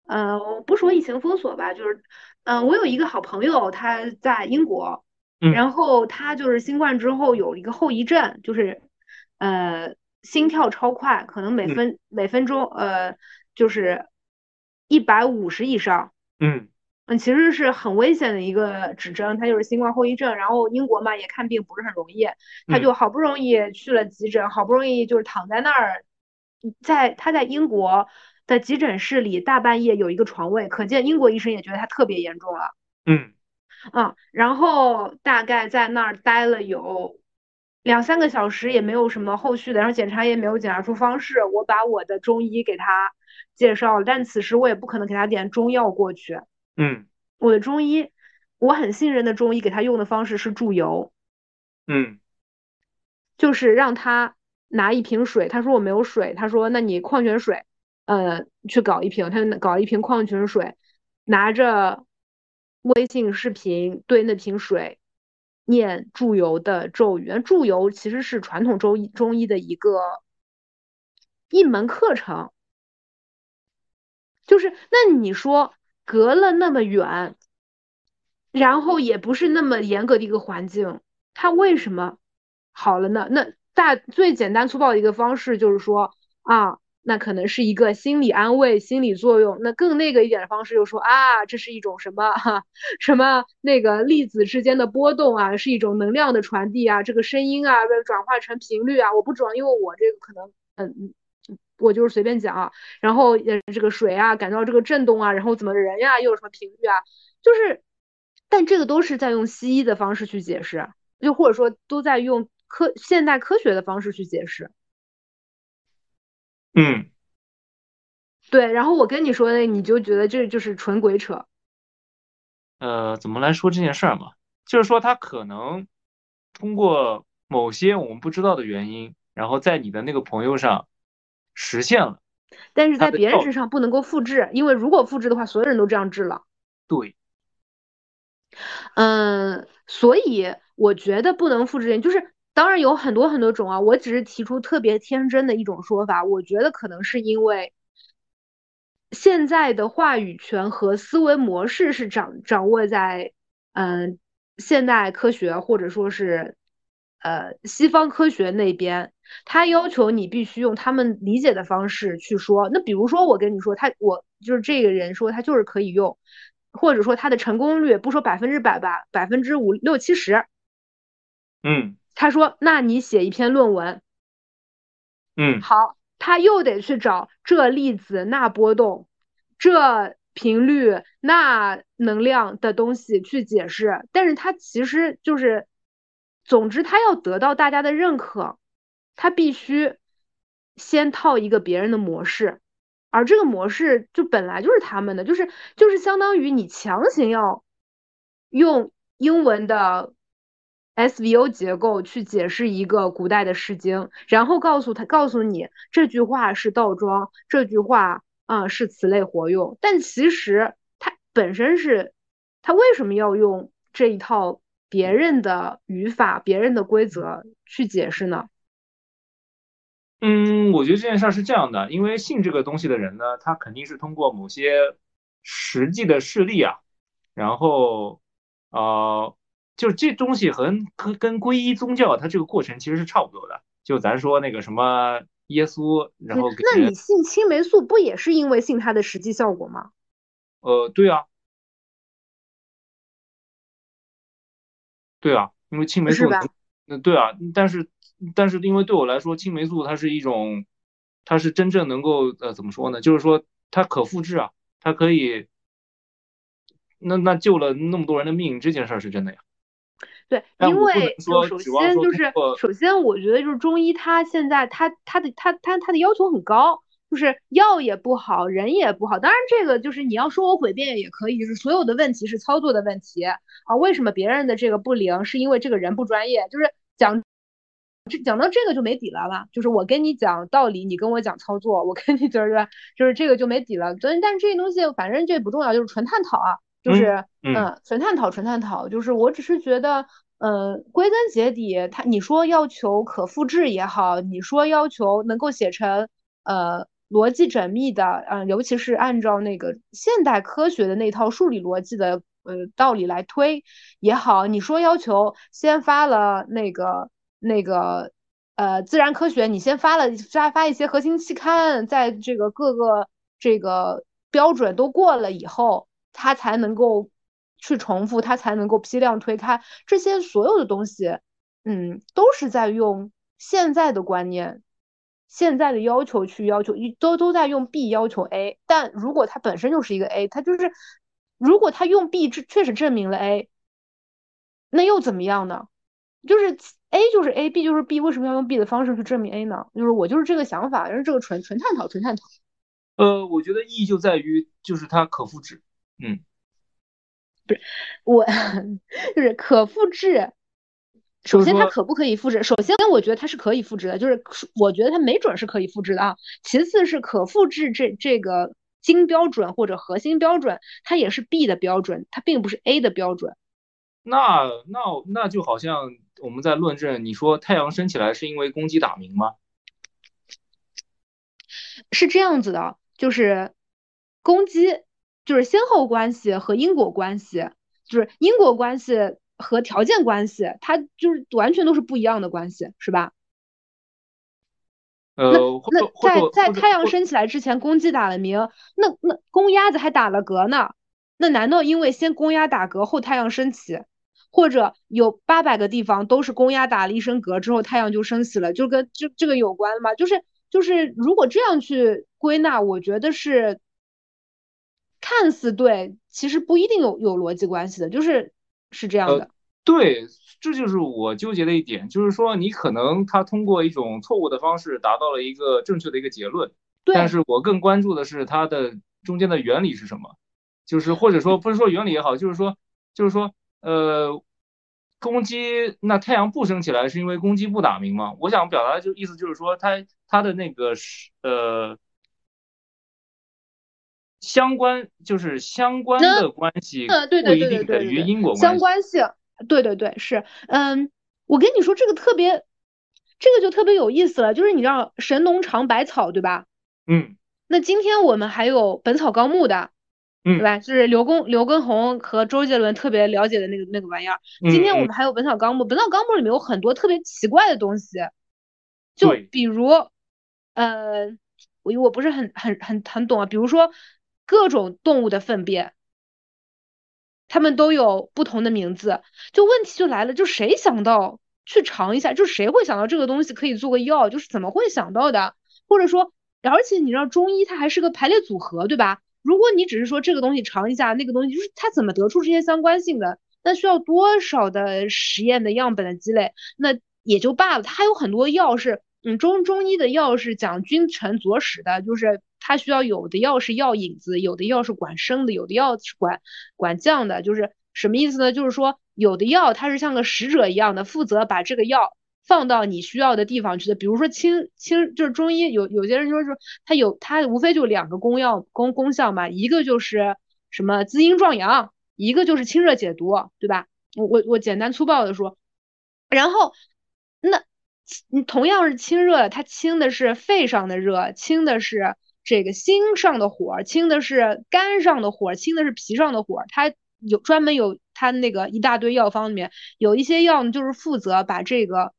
呃，我不说疫情封锁吧，就是，嗯，我有一个好朋友，他在英国，然后他就是新冠之后有一个后遗症，就是，呃，心跳超快，可能每分每分钟，呃，就是一百五十以上，嗯。嗯，其实是很危险的一个指征，它就是新冠后遗症。然后英国嘛也看病不是很容易，他就好不容易去了急诊，好不容易就是躺在那儿，在他在英国的急诊室里大半夜有一个床位，可见英国医生也觉得他特别严重了。嗯，啊，然后大概在那儿待了有两三个小时，也没有什么后续的，然后检查也没有检查出方式。我把我的中医给他介绍了，但此时我也不可能给他点中药过去。嗯，我的中医，我很信任的中医给他用的方式是注油。嗯，就是让他拿一瓶水，他说我没有水，他说那你矿泉水，呃，去搞一瓶，他就搞一瓶矿泉水，拿着微信视频对那瓶水念注油的咒语。注油其实是传统中医中医的一个一门课程，就是那你说。隔了那么远，然后也不是那么严格的一个环境，他为什么好了呢？那大最简单粗暴的一个方式就是说啊，那可能是一个心理安慰、心理作用。那更那个一点的方式就是说啊，这是一种什么哈 什么那个粒子之间的波动啊，是一种能量的传递啊，这个声音啊被转化成频率啊，我不指望，因为我这个可能嗯我就是随便讲啊，然后呃这个水啊感到这个震动啊，然后怎么人呀又有什么频率啊，就是，但这个都是在用西医的方式去解释，就或者说都在用科现代科学的方式去解释。嗯，对，然后我跟你说的，你就觉得这就是纯鬼扯。呃，怎么来说这件事儿嘛？就是说他可能通过某些我们不知道的原因，然后在你的那个朋友上实现了，但是在别人身上不能够复制，因为如果复制的话，所有人都这样治了。对。嗯，所以我觉得不能复制，就是当然有很多很多种啊，我只是提出特别天真的一种说法，我觉得可能是因为。现在的话语权和思维模式是掌掌握在，嗯，现代科学或者说是，呃，西方科学那边，他要求你必须用他们理解的方式去说。那比如说，我跟你说，他我就是这个人说他就是可以用，或者说他的成功率不说百分之百吧，百分之五六七十。嗯，他说，那你写一篇论文。嗯，好。他又得去找这粒子那波动，这频率那能量的东西去解释，但是他其实就是，总之他要得到大家的认可，他必须先套一个别人的模式，而这个模式就本来就是他们的，就是就是相当于你强行要用英文的。SVO 结构去解释一个古代的诗经，然后告诉他，告诉你这句话是倒装，这句话啊是词类活用，但其实它本身是，它为什么要用这一套别人的语法、别人的规则去解释呢？嗯，我觉得这件事儿是这样的，因为信这个东西的人呢，他肯定是通过某些实际的事例啊，然后呃。就这东西和跟跟皈依宗教，它这个过程其实是差不多的。就咱说那个什么耶稣，然后那你信青霉素不也是因为信它的实际效果吗？呃，对啊，对啊，因为青霉素，那对啊，但是但是因为对我来说，青霉素它是一种，它是真正能够呃怎么说呢？就是说它可复制啊，它可以，那那救了那么多人的命，这件事儿是真的呀。对，因为就首先就是首先，我觉得就是中医，它现在它它的它它它的要求很高，就是药也不好，人也不好。当然，这个就是你要说我诡辩也可以，就是所有的问题是操作的问题啊。为什么别人的这个不灵，是因为这个人不专业？就是讲这讲到这个就没底了吧？就是我跟你讲道理，你跟我讲操作，我跟你就是就是这个就没底了。但但是这些东西反正这不重要，就是纯探讨啊。就是嗯，纯探讨，纯探讨。就是我只是觉得，嗯，归根结底，他你说要求可复制也好，你说要求能够写成呃逻辑缜密的，嗯，尤其是按照那个现代科学的那套数理逻辑的呃道理来推也好，你说要求先发了那个那个呃自然科学，你先发了发发一些核心期刊，在这个各个这个标准都过了以后。它才能够去重复，它才能够批量推开这些所有的东西，嗯，都是在用现在的观念、现在的要求去要求，都都在用 B 要求 A。但如果它本身就是一个 A，它就是如果它用 B 确实证明了 A，那又怎么样呢？就是 A 就是 A，B 就是 B，为什么要用 B 的方式去证明 A 呢？就是我就是这个想法，是这个纯纯探讨，纯探讨。呃，我觉得意义就在于就是它可复制。嗯，不是我，就是可复制。首先，它可不可以复制？首先，我觉得它是可以复制的，就是我觉得它没准是可以复制的啊。其次是可复制这这个金标准或者核心标准，它也是 B 的标准，它并不是 A 的标准。那那那就好像我们在论证，你说太阳升起来是因为公鸡打鸣吗？是这样子的，就是公鸡。就是先后关系和因果关系，就是因果关系和条件关系，它就是完全都是不一样的关系，是吧？呃，那那在在太阳升起来之前，公鸡打了鸣，那那公鸭子还打了嗝呢，那难道因为先公鸭打嗝后太阳升起，或者有八百个地方都是公鸭打了一声嗝之后太阳就升起了，就跟这这个有关吗？就是就是如果这样去归纳，我觉得是看似对，其实不一定有有逻辑关系的，就是是这样的。对，这就是我纠结的一点，就是说你可能他通过一种错误的方式达到了一个正确的一个结论，但是我更关注的是它的中间的原理是什么，就是或者说不是说原理也好，就是说就是说呃。公鸡，那太阳不升起来是因为公鸡不打鸣吗？我想表达的就意思就是说，它它的那个是呃相关，就是相关的关系，不一定等于因果关系。相关性，对对对，是，嗯，我跟你说这个特别，这个就特别有意思了，就是你知道神农尝百草，对吧？嗯。那今天我们还有《本草纲目》的。对吧？就是刘公刘畊宏和周杰伦特别了解的那个那个玩意儿。今天我们还有《本草纲目》，《本草纲目》里面有很多特别奇怪的东西，就比如，呃，我我不是很很很很懂啊。比如说各种动物的粪便，他们都有不同的名字。就问题就来了，就谁想到去尝一下？就谁会想到这个东西可以做个药？就是怎么会想到的？或者说，而且你知道中医它还是个排列组合，对吧？如果你只是说这个东西尝一下，那个东西就是它怎么得出这些相关性的？那需要多少的实验的样本的积累？那也就罢了。它还有很多药是，嗯，中中医的药是讲君臣佐使的，就是它需要有的药是药引子，有的药是管升的，有的药是管管降的。就是什么意思呢？就是说有的药它是像个使者一样的，负责把这个药。放到你需要的地方去的，比如说清清就是中医有有些人说是它有它无非就两个功药功功效嘛，一个就是什么滋阴壮阳，一个就是清热解毒，对吧？我我我简单粗暴的说，然后那你同样是清热，它清的是肺上的热，清的是这个心上的火，清的是肝上的火，清的是脾上的火，它有专门有它那个一大堆药方里面有一些药呢，就是负责把这个。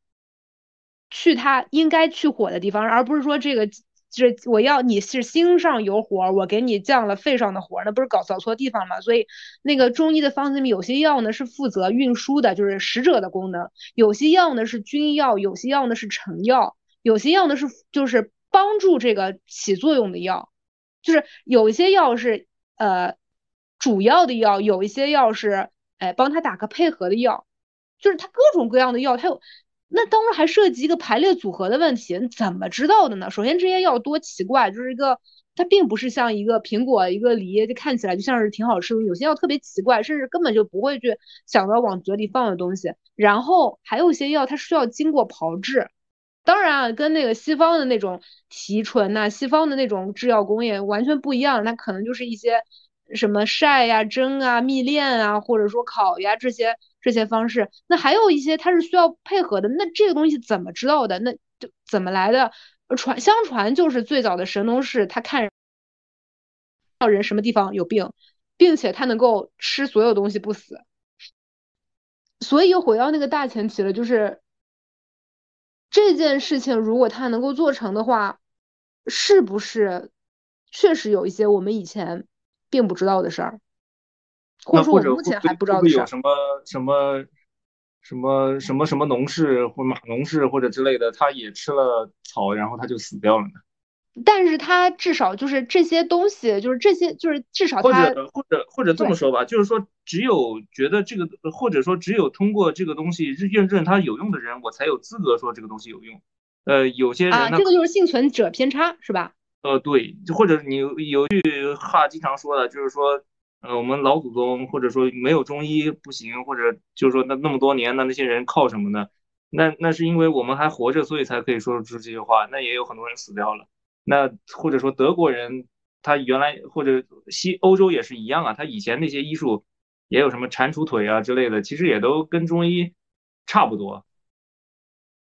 去它应该去火的地方，而不是说这个这我要你是心上有火，我给你降了肺上的火，那不是搞搞错地方吗？所以那个中医的方子里面有些药呢是负责运输的，就是使者的功能；有些药呢是君药，有些药呢是臣药，有些药呢是就是帮助这个起作用的药，就是有一些药是呃主要的药，有一些药是哎帮他打个配合的药，就是它各种各样的药，它有。那当然还涉及一个排列组合的问题，你怎么知道的呢？首先这些药多奇怪，就是一个它并不是像一个苹果、一个梨，就看起来就像是挺好吃的。有些药特别奇怪，甚至根本就不会去想到往嘴里放的东西。然后还有一些药，它需要经过炮制，当然啊，跟那个西方的那种提纯呐，西方的那种制药工业完全不一样。那可能就是一些什么晒呀、蒸啊、蜜炼啊，或者说烤呀这些。这些方式，那还有一些它是需要配合的。那这个东西怎么知道的？那就怎么来的？传相传就是最早的神农氏，他看到人什么地方有病，并且他能够吃所有东西不死。所以又回到那个大前提了，就是这件事情如果他能够做成的话，是不是确实有一些我们以前并不知道的事儿？或者说，我目前还不知道有什么什么什么什么什么农事或马农事或者之类的，他也吃了草，然后他就死掉了呢。但是他至少就是这些东西，就是这些，就是至少或者或者或者这么说吧，就是说只有觉得这个，或者说只有通过这个东西认证它有用的人，我才有资格说这个东西有用。呃，有些人啊，这个就是幸存者偏差，是吧？呃，对，或者你有句话经常说的，就是说。呃，我们老祖宗或者说没有中医不行，或者就是说那那么多年，那那些人靠什么呢？那那是因为我们还活着，所以才可以说出这些话。那也有很多人死掉了。那或者说德国人，他原来或者西欧洲也是一样啊，他以前那些医术也有什么蟾蜍腿啊之类的，其实也都跟中医差不多。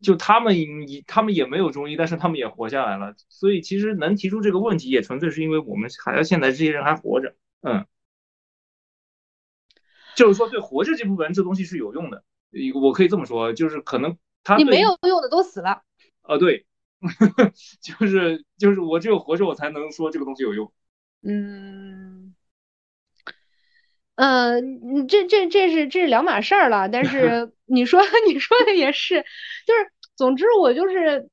就他们他们也没有中医，但是他们也活下来了。所以其实能提出这个问题，也纯粹是因为我们还要现在这些人还活着。嗯。就是说，对活着这部分这东西是有用的，我可以这么说，就是可能他你没有用的都死了。啊，对，就是就是我只有活着，我才能说这个东西有用。嗯，呃，这这这是这是两码事儿了。但是 你说 你说的也是，就是总之我就是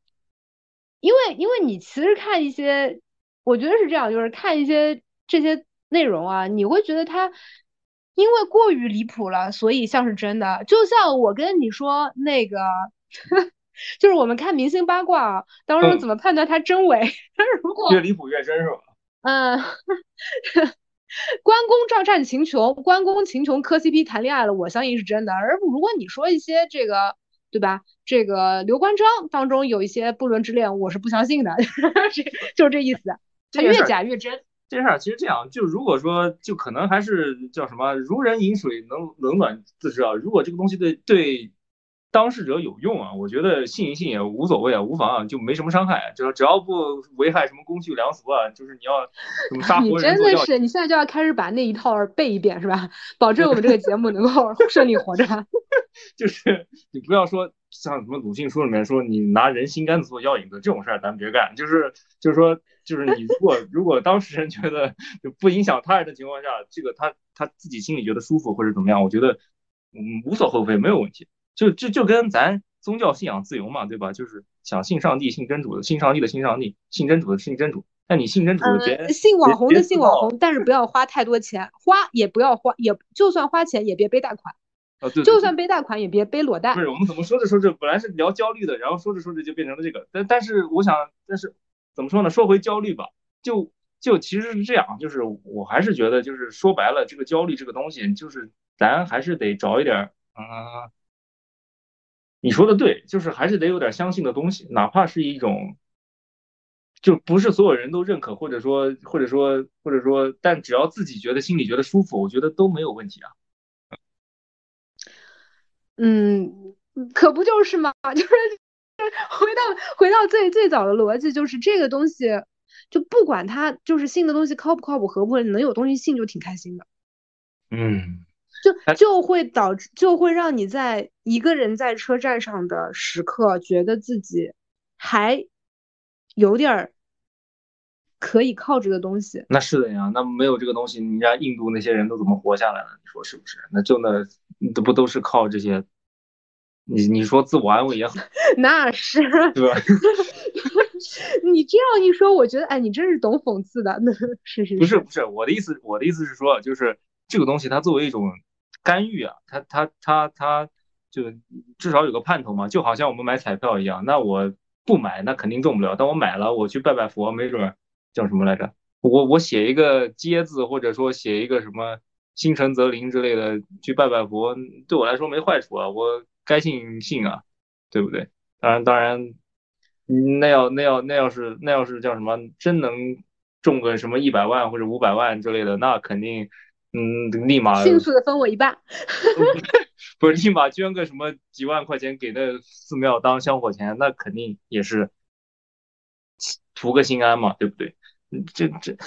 因为因为你其实看一些，我觉得是这样，就是看一些这些内容啊，你会觉得它因为过于离谱了，所以像是真的。就像我跟你说那个，就是我们看明星八卦，当中怎么判断它真伪？如果越离谱越真是吧？嗯，关公仗战秦琼，关公秦琼磕 CP 谈恋爱了，我相信是真的。而如果你说一些这个。对吧？这个刘关张当中有一些不伦之恋，我是不相信的，就是这意思。他越假越真。这事儿其实这样，就如果说，就可能还是叫什么“如人饮水，能冷暖自知”啊。如果这个东西对对当事者有用啊，我觉得信一信也无所谓啊，无妨啊，就没什么伤害。就是只要不危害什么公序良俗啊，就是你要怎么杀活人你真的是，你现在就要开始把那一套背一遍是吧？保证我们这个节目能够 顺利活着。就是你不要说像什么鲁迅书里面说你拿人心肝子做药引子这种事儿，咱别干。就是就是说，就是你如果如果当事人觉得就不影响他人的情况下，这个他他自己心里觉得舒服或者怎么样，我觉得嗯无所厚非，没有问题。就就就跟咱宗教信仰自由嘛，对吧？就是想信上帝、信真主的，信上帝的信上帝，信真主的信真主。那你信真主的，别信网红的信网红，但是不要花太多钱，花也不要花，也就算花钱也别背大款。啊，对，就算背贷款也别背裸贷。不是，我们怎么说着说着，本来是聊焦虑的，然后说着说着就变成了这个。但但是我想，但是怎么说呢？说回焦虑吧，就就其实是这样，就是我还是觉得，就是说白了，这个焦虑这个东西，就是咱还是得找一点，嗯，你说的对，就是还是得有点相信的东西，哪怕是一种，就不是所有人都认可，或者说或者说或者说，但只要自己觉得心里觉得舒服，我觉得都没有问题啊。嗯，可不就是嘛？就是回到回到最最早的逻辑，就是这个东西，就不管他就是信的东西靠不靠谱、合不合，能有东西信就挺开心的。嗯，就就会导致，就会让你在一个人在车站上的时刻，觉得自己还有点儿可以靠这个东西。那是的呀，那没有这个东西，你家印度那些人都怎么活下来了？你说是不是？那就那。这不都是靠这些？你你说自我安慰也好，那是对吧？你这样一说，我觉得哎，你真是懂讽刺的。那 是是不是不是我的意思？我的意思是说，就是这个东西它作为一种干预啊，它它它它就至少有个盼头嘛，就好像我们买彩票一样。那我不买，那肯定中不了；但我买了，我去拜拜佛，没准叫什么来着？我我写一个接字，或者说写一个什么？心诚则灵之类的，去拜拜佛，对我来说没坏处啊，我该信信啊，对不对？当然，当然，那要那要那要是那要是叫什么，真能中个什么一百万或者五百万之类的，那肯定，嗯，立马迅速的分我一半，不是立马捐个什么几万块钱给那寺庙当香火钱，那肯定也是图个心安嘛，对不对？这这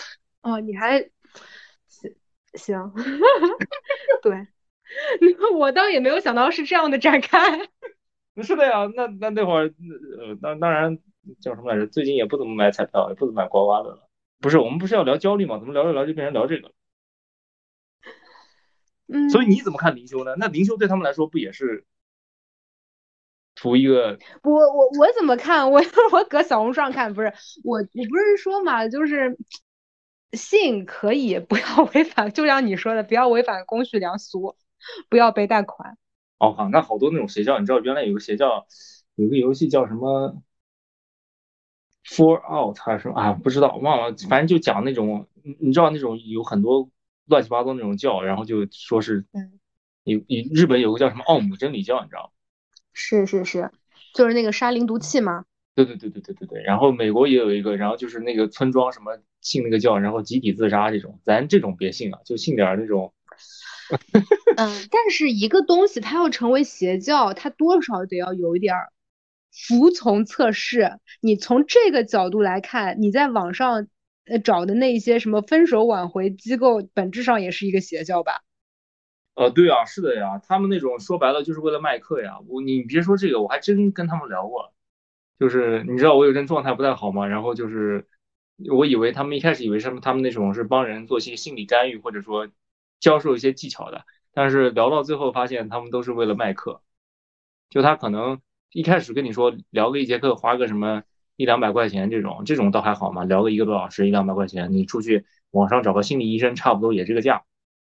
哦，你还。行，对，我倒也没有想到是这样的展开。是的呀，那那那会儿，呃，当当然叫什么来着？最近也不怎么买彩票，也不怎么买刮刮乐了。不是，我们不是要聊焦虑吗？怎么聊着聊就变成聊这个了？嗯。所以你怎么看灵修呢？那灵修对他们来说不也是图一个？我我我怎么看？我我搁小红书上看，不是我我不是说嘛，就是。信可以不要违反，就像你说的，不要违反公序良俗，不要背贷款。哦，好，那好多那种邪教，你知道原来有个邪教，有个游戏叫什么 Four Out 还是啊？不知道，忘了，反正就讲那种，你知道那种有很多乱七八糟那种教，然后就说是，你你日本有个叫什么奥姆真理教，你知道吗？是是是，就是那个沙林毒气吗？对对对对对对对，然后美国也有一个，然后就是那个村庄什么信那个教，然后集体自杀这种，咱这种别信啊，就信点那种。嗯，但是一个东西它要成为邪教，它多少得要有一点服从测试。你从这个角度来看，你在网上呃找的那些什么分手挽回机构，本质上也是一个邪教吧？呃，对啊，是的呀，他们那种说白了就是为了卖课呀。我你别说这个，我还真跟他们聊过。就是你知道我有阵状态不太好嘛，然后就是我以为他们一开始以为什么他们那种是帮人做些心理干预或者说教授一些技巧的，但是聊到最后发现他们都是为了卖课。就他可能一开始跟你说聊个一节课花个什么一两百块钱这种，这种倒还好嘛，聊个一个多小时，一两百块钱，你出去网上找个心理医生，差不多也这个价。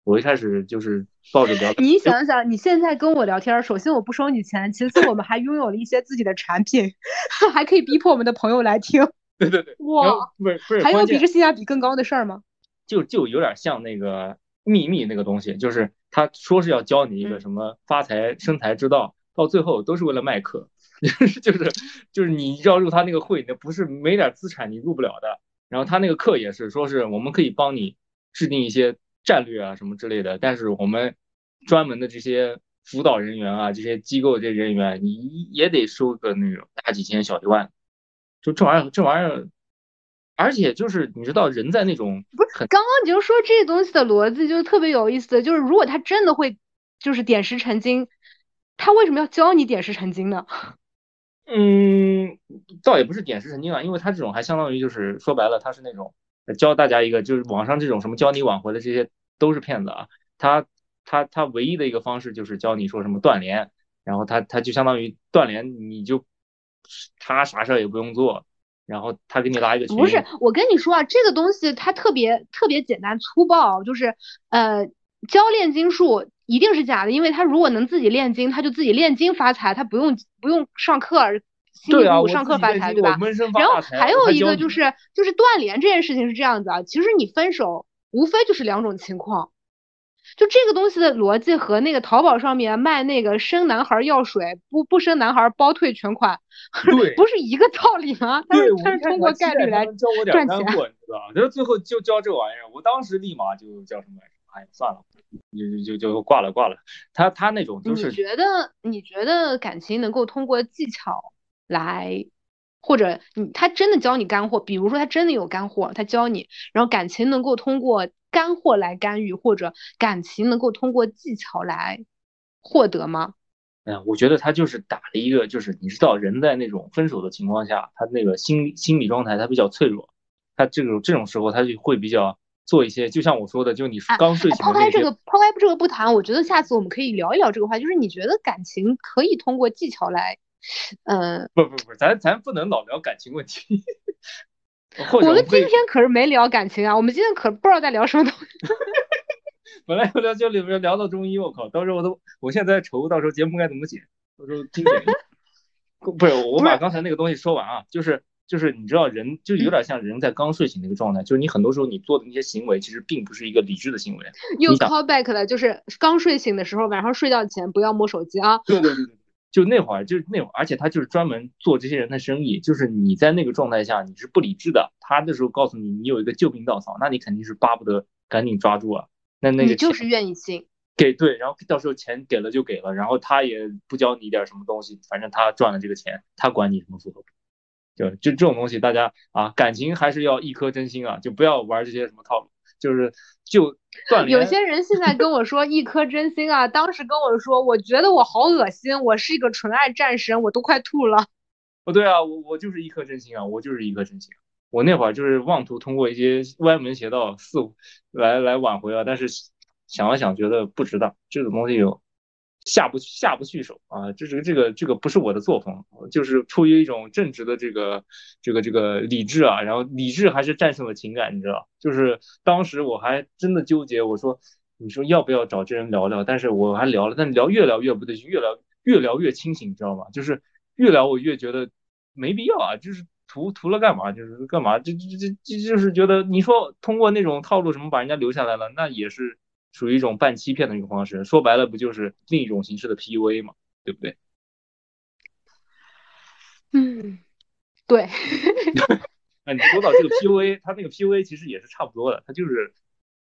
我一开始就是抱着聊，你想想，你现在跟我聊天，首先我不收你钱，其次我们还拥有了一些自己的产品，还可以逼迫我们的朋友来听。对对对，哇，不是不是，还有比这性价比更高的事儿吗？就就有点像那个秘密那个东西，就是他说是要教你一个什么发财生财之道，到最后都是为了卖课，就是就是就是你要入他那个会，那不是没点资产你入不了的。然后他那个课也是说是我们可以帮你制定一些。战略啊什么之类的，但是我们专门的这些辅导人员啊，这些机构这些人员，你也得收个那种大几千小一万，就这玩意儿这玩意儿，而且就是你知道人在那种不是刚刚你就说这东西的逻辑就特别有意思，就是如果他真的会就是点石成金，他为什么要教你点石成金呢？嗯，倒也不是点石成金啊，因为他这种还相当于就是说白了，他是那种。教大家一个，就是网上这种什么教你挽回的这些都是骗子啊！他他他唯一的一个方式就是教你说什么断联，然后他他就相当于断联，你就他啥事儿也不用做，然后他给你拉一个群。不是，我跟你说啊，这个东西它特别特别简单粗暴，就是呃教炼金术一定是假的，因为他如果能自己炼金，他就自己炼金发财，他不用不用上课。辛苦，上课发财对吧？然后还有一个就是就是断联这件事情是这样子啊，其实你分手无非就是两种情况，就这个东西的逻辑和那个淘宝上面卖那个生男孩药水不不生男孩包退全款，对，不是一个道理吗？他是他是通过概率来赚钱，你知道吧？就是最后就教这玩意儿，我当时立马就叫什么？哎，算了，就就就就挂了挂了。他他那种就是，你觉得你觉得感情能够通过技巧？来，或者你他真的教你干货，比如说他真的有干货，他教你，然后感情能够通过干货来干预，或者感情能够通过技巧来获得吗？嗯，我觉得他就是打了一个，就是你知道人在那种分手的情况下，他那个心心理状态他比较脆弱，他这种这种时候他就会比较做一些，就像我说的，就你刚睡醒。抛开这个，抛开这个不谈，我觉得下次我们可以聊一聊这个话，就是你觉得感情可以通过技巧来。嗯，不不不，咱咱不能老聊感情问题。我们今天可是没聊感情啊，我们今天可不知道在聊什么东西。本来要聊就里边聊到中医，我靠，到时候我都，我现在在愁，到时候节目该怎么剪，到时候听剪。不是，我把刚才那个东西说完啊，就是就是你知道人就有点像人在刚睡醒那个状态，就是你很多时候你做的那些行为其实并不是一个理智的行为。又 call back 了，就是刚睡醒的时候，晚上睡觉前不要摸手机啊。对对对对。就那会儿，就是那会儿，而且他就是专门做这些人的生意。就是你在那个状态下，你是不理智的。他那时候告诉你，你有一个救命稻草，那你肯定是巴不得赶紧抓住啊。那那个你就是愿意信，给对，然后到时候钱给了就给了，然后他也不教你一点什么东西，反正他赚了这个钱，他管你什么复合。就就这种东西，大家啊，感情还是要一颗真心啊，就不要玩这些什么套路。就是就断联。有些人现在跟我说一颗真心啊，当时跟我说，我觉得我好恶心，我是一个纯爱战神，我都快吐了。不 对啊，我我就是一颗真心啊，我就是一颗真心。我那会儿就是妄图通过一些歪门邪道四来来挽回啊，但是想了想，觉得不值当，这种东西有。下不下不去手啊！这是这个这个不是我的作风，就是出于一种正直的这个这个这个理智啊，然后理智还是战胜了情感，你知道？就是当时我还真的纠结，我说你说要不要找这人聊聊？但是我还聊了，但聊越聊越不对劲，越聊越聊越清醒，你知道吗？就是越聊我越觉得没必要啊，就是图图了干嘛？就是干嘛？这这这这就是觉得你说通过那种套路什么把人家留下来了，那也是。属于一种半欺骗的一个方式，说白了不就是另一种形式的 PUA 嘛，对不对？嗯，对。那你说到这个 PUA，它那个 PUA 其实也是差不多的，它就是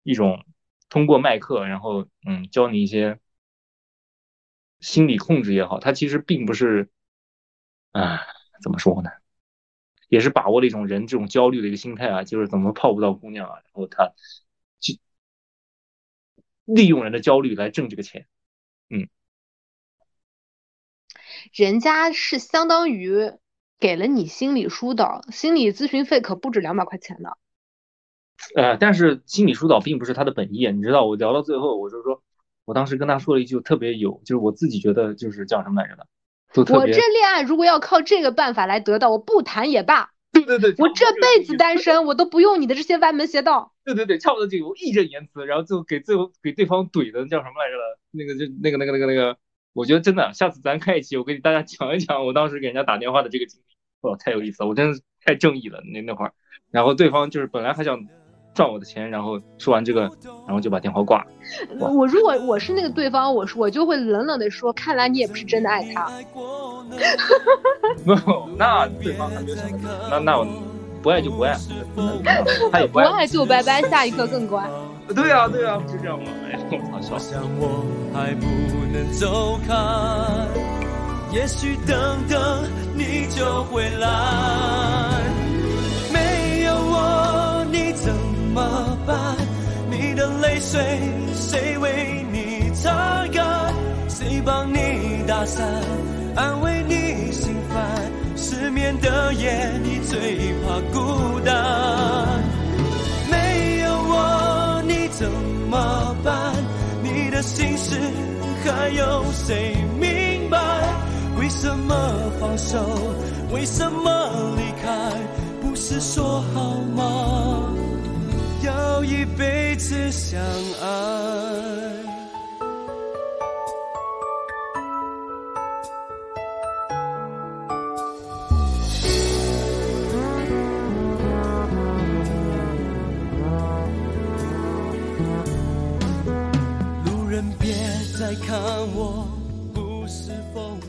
一种通过卖课，然后嗯教你一些心理控制也好，它其实并不是，啊怎么说呢？也是把握了一种人这种焦虑的一个心态啊，就是怎么泡不到姑娘啊，然后他。利用人的焦虑来挣这个钱，嗯，人家是相当于给了你心理疏导，心理咨询费可不止两百块钱呢。呃，但是心理疏导并不是他的本意，你知道，我聊到最后，我就说，我当时跟他说了一句特别有，就是我自己觉得就是叫什么来着的，我这恋爱如果要靠这个办法来得到，我不谈也罢。对对对，我这辈子单 身，我都不用你的这些歪门邪道。对对对，差不多就有义正言辞，然后最后给最后给对方怼的叫什么来着了？那个就那个那个那个那个，我觉得真的，下次咱开一期，我给大家讲一讲我当时给人家打电话的这个经历，哇，太有意思了，我真是太正义了那那会儿。然后对方就是本来还想赚我的钱，然后说完这个，然后就把电话挂。我如果我是那个对方，我说我就会冷冷的说，看来你也不是真的爱他。没有，那对方还没有想那那我不爱就不爱，他也不爱就拜拜，下一刻更乖。对呀对呀，就这样嘛。哎呀，我操，笑。怎么办？你的泪水谁为你擦干？谁帮你打伞，安慰你心烦？失眠的夜，你最怕孤单。没有我你怎么办？你的心事还有谁明白？为什么放手？为什么离开？不是说好吗？要一辈子相爱。路人别再看我，不是疯。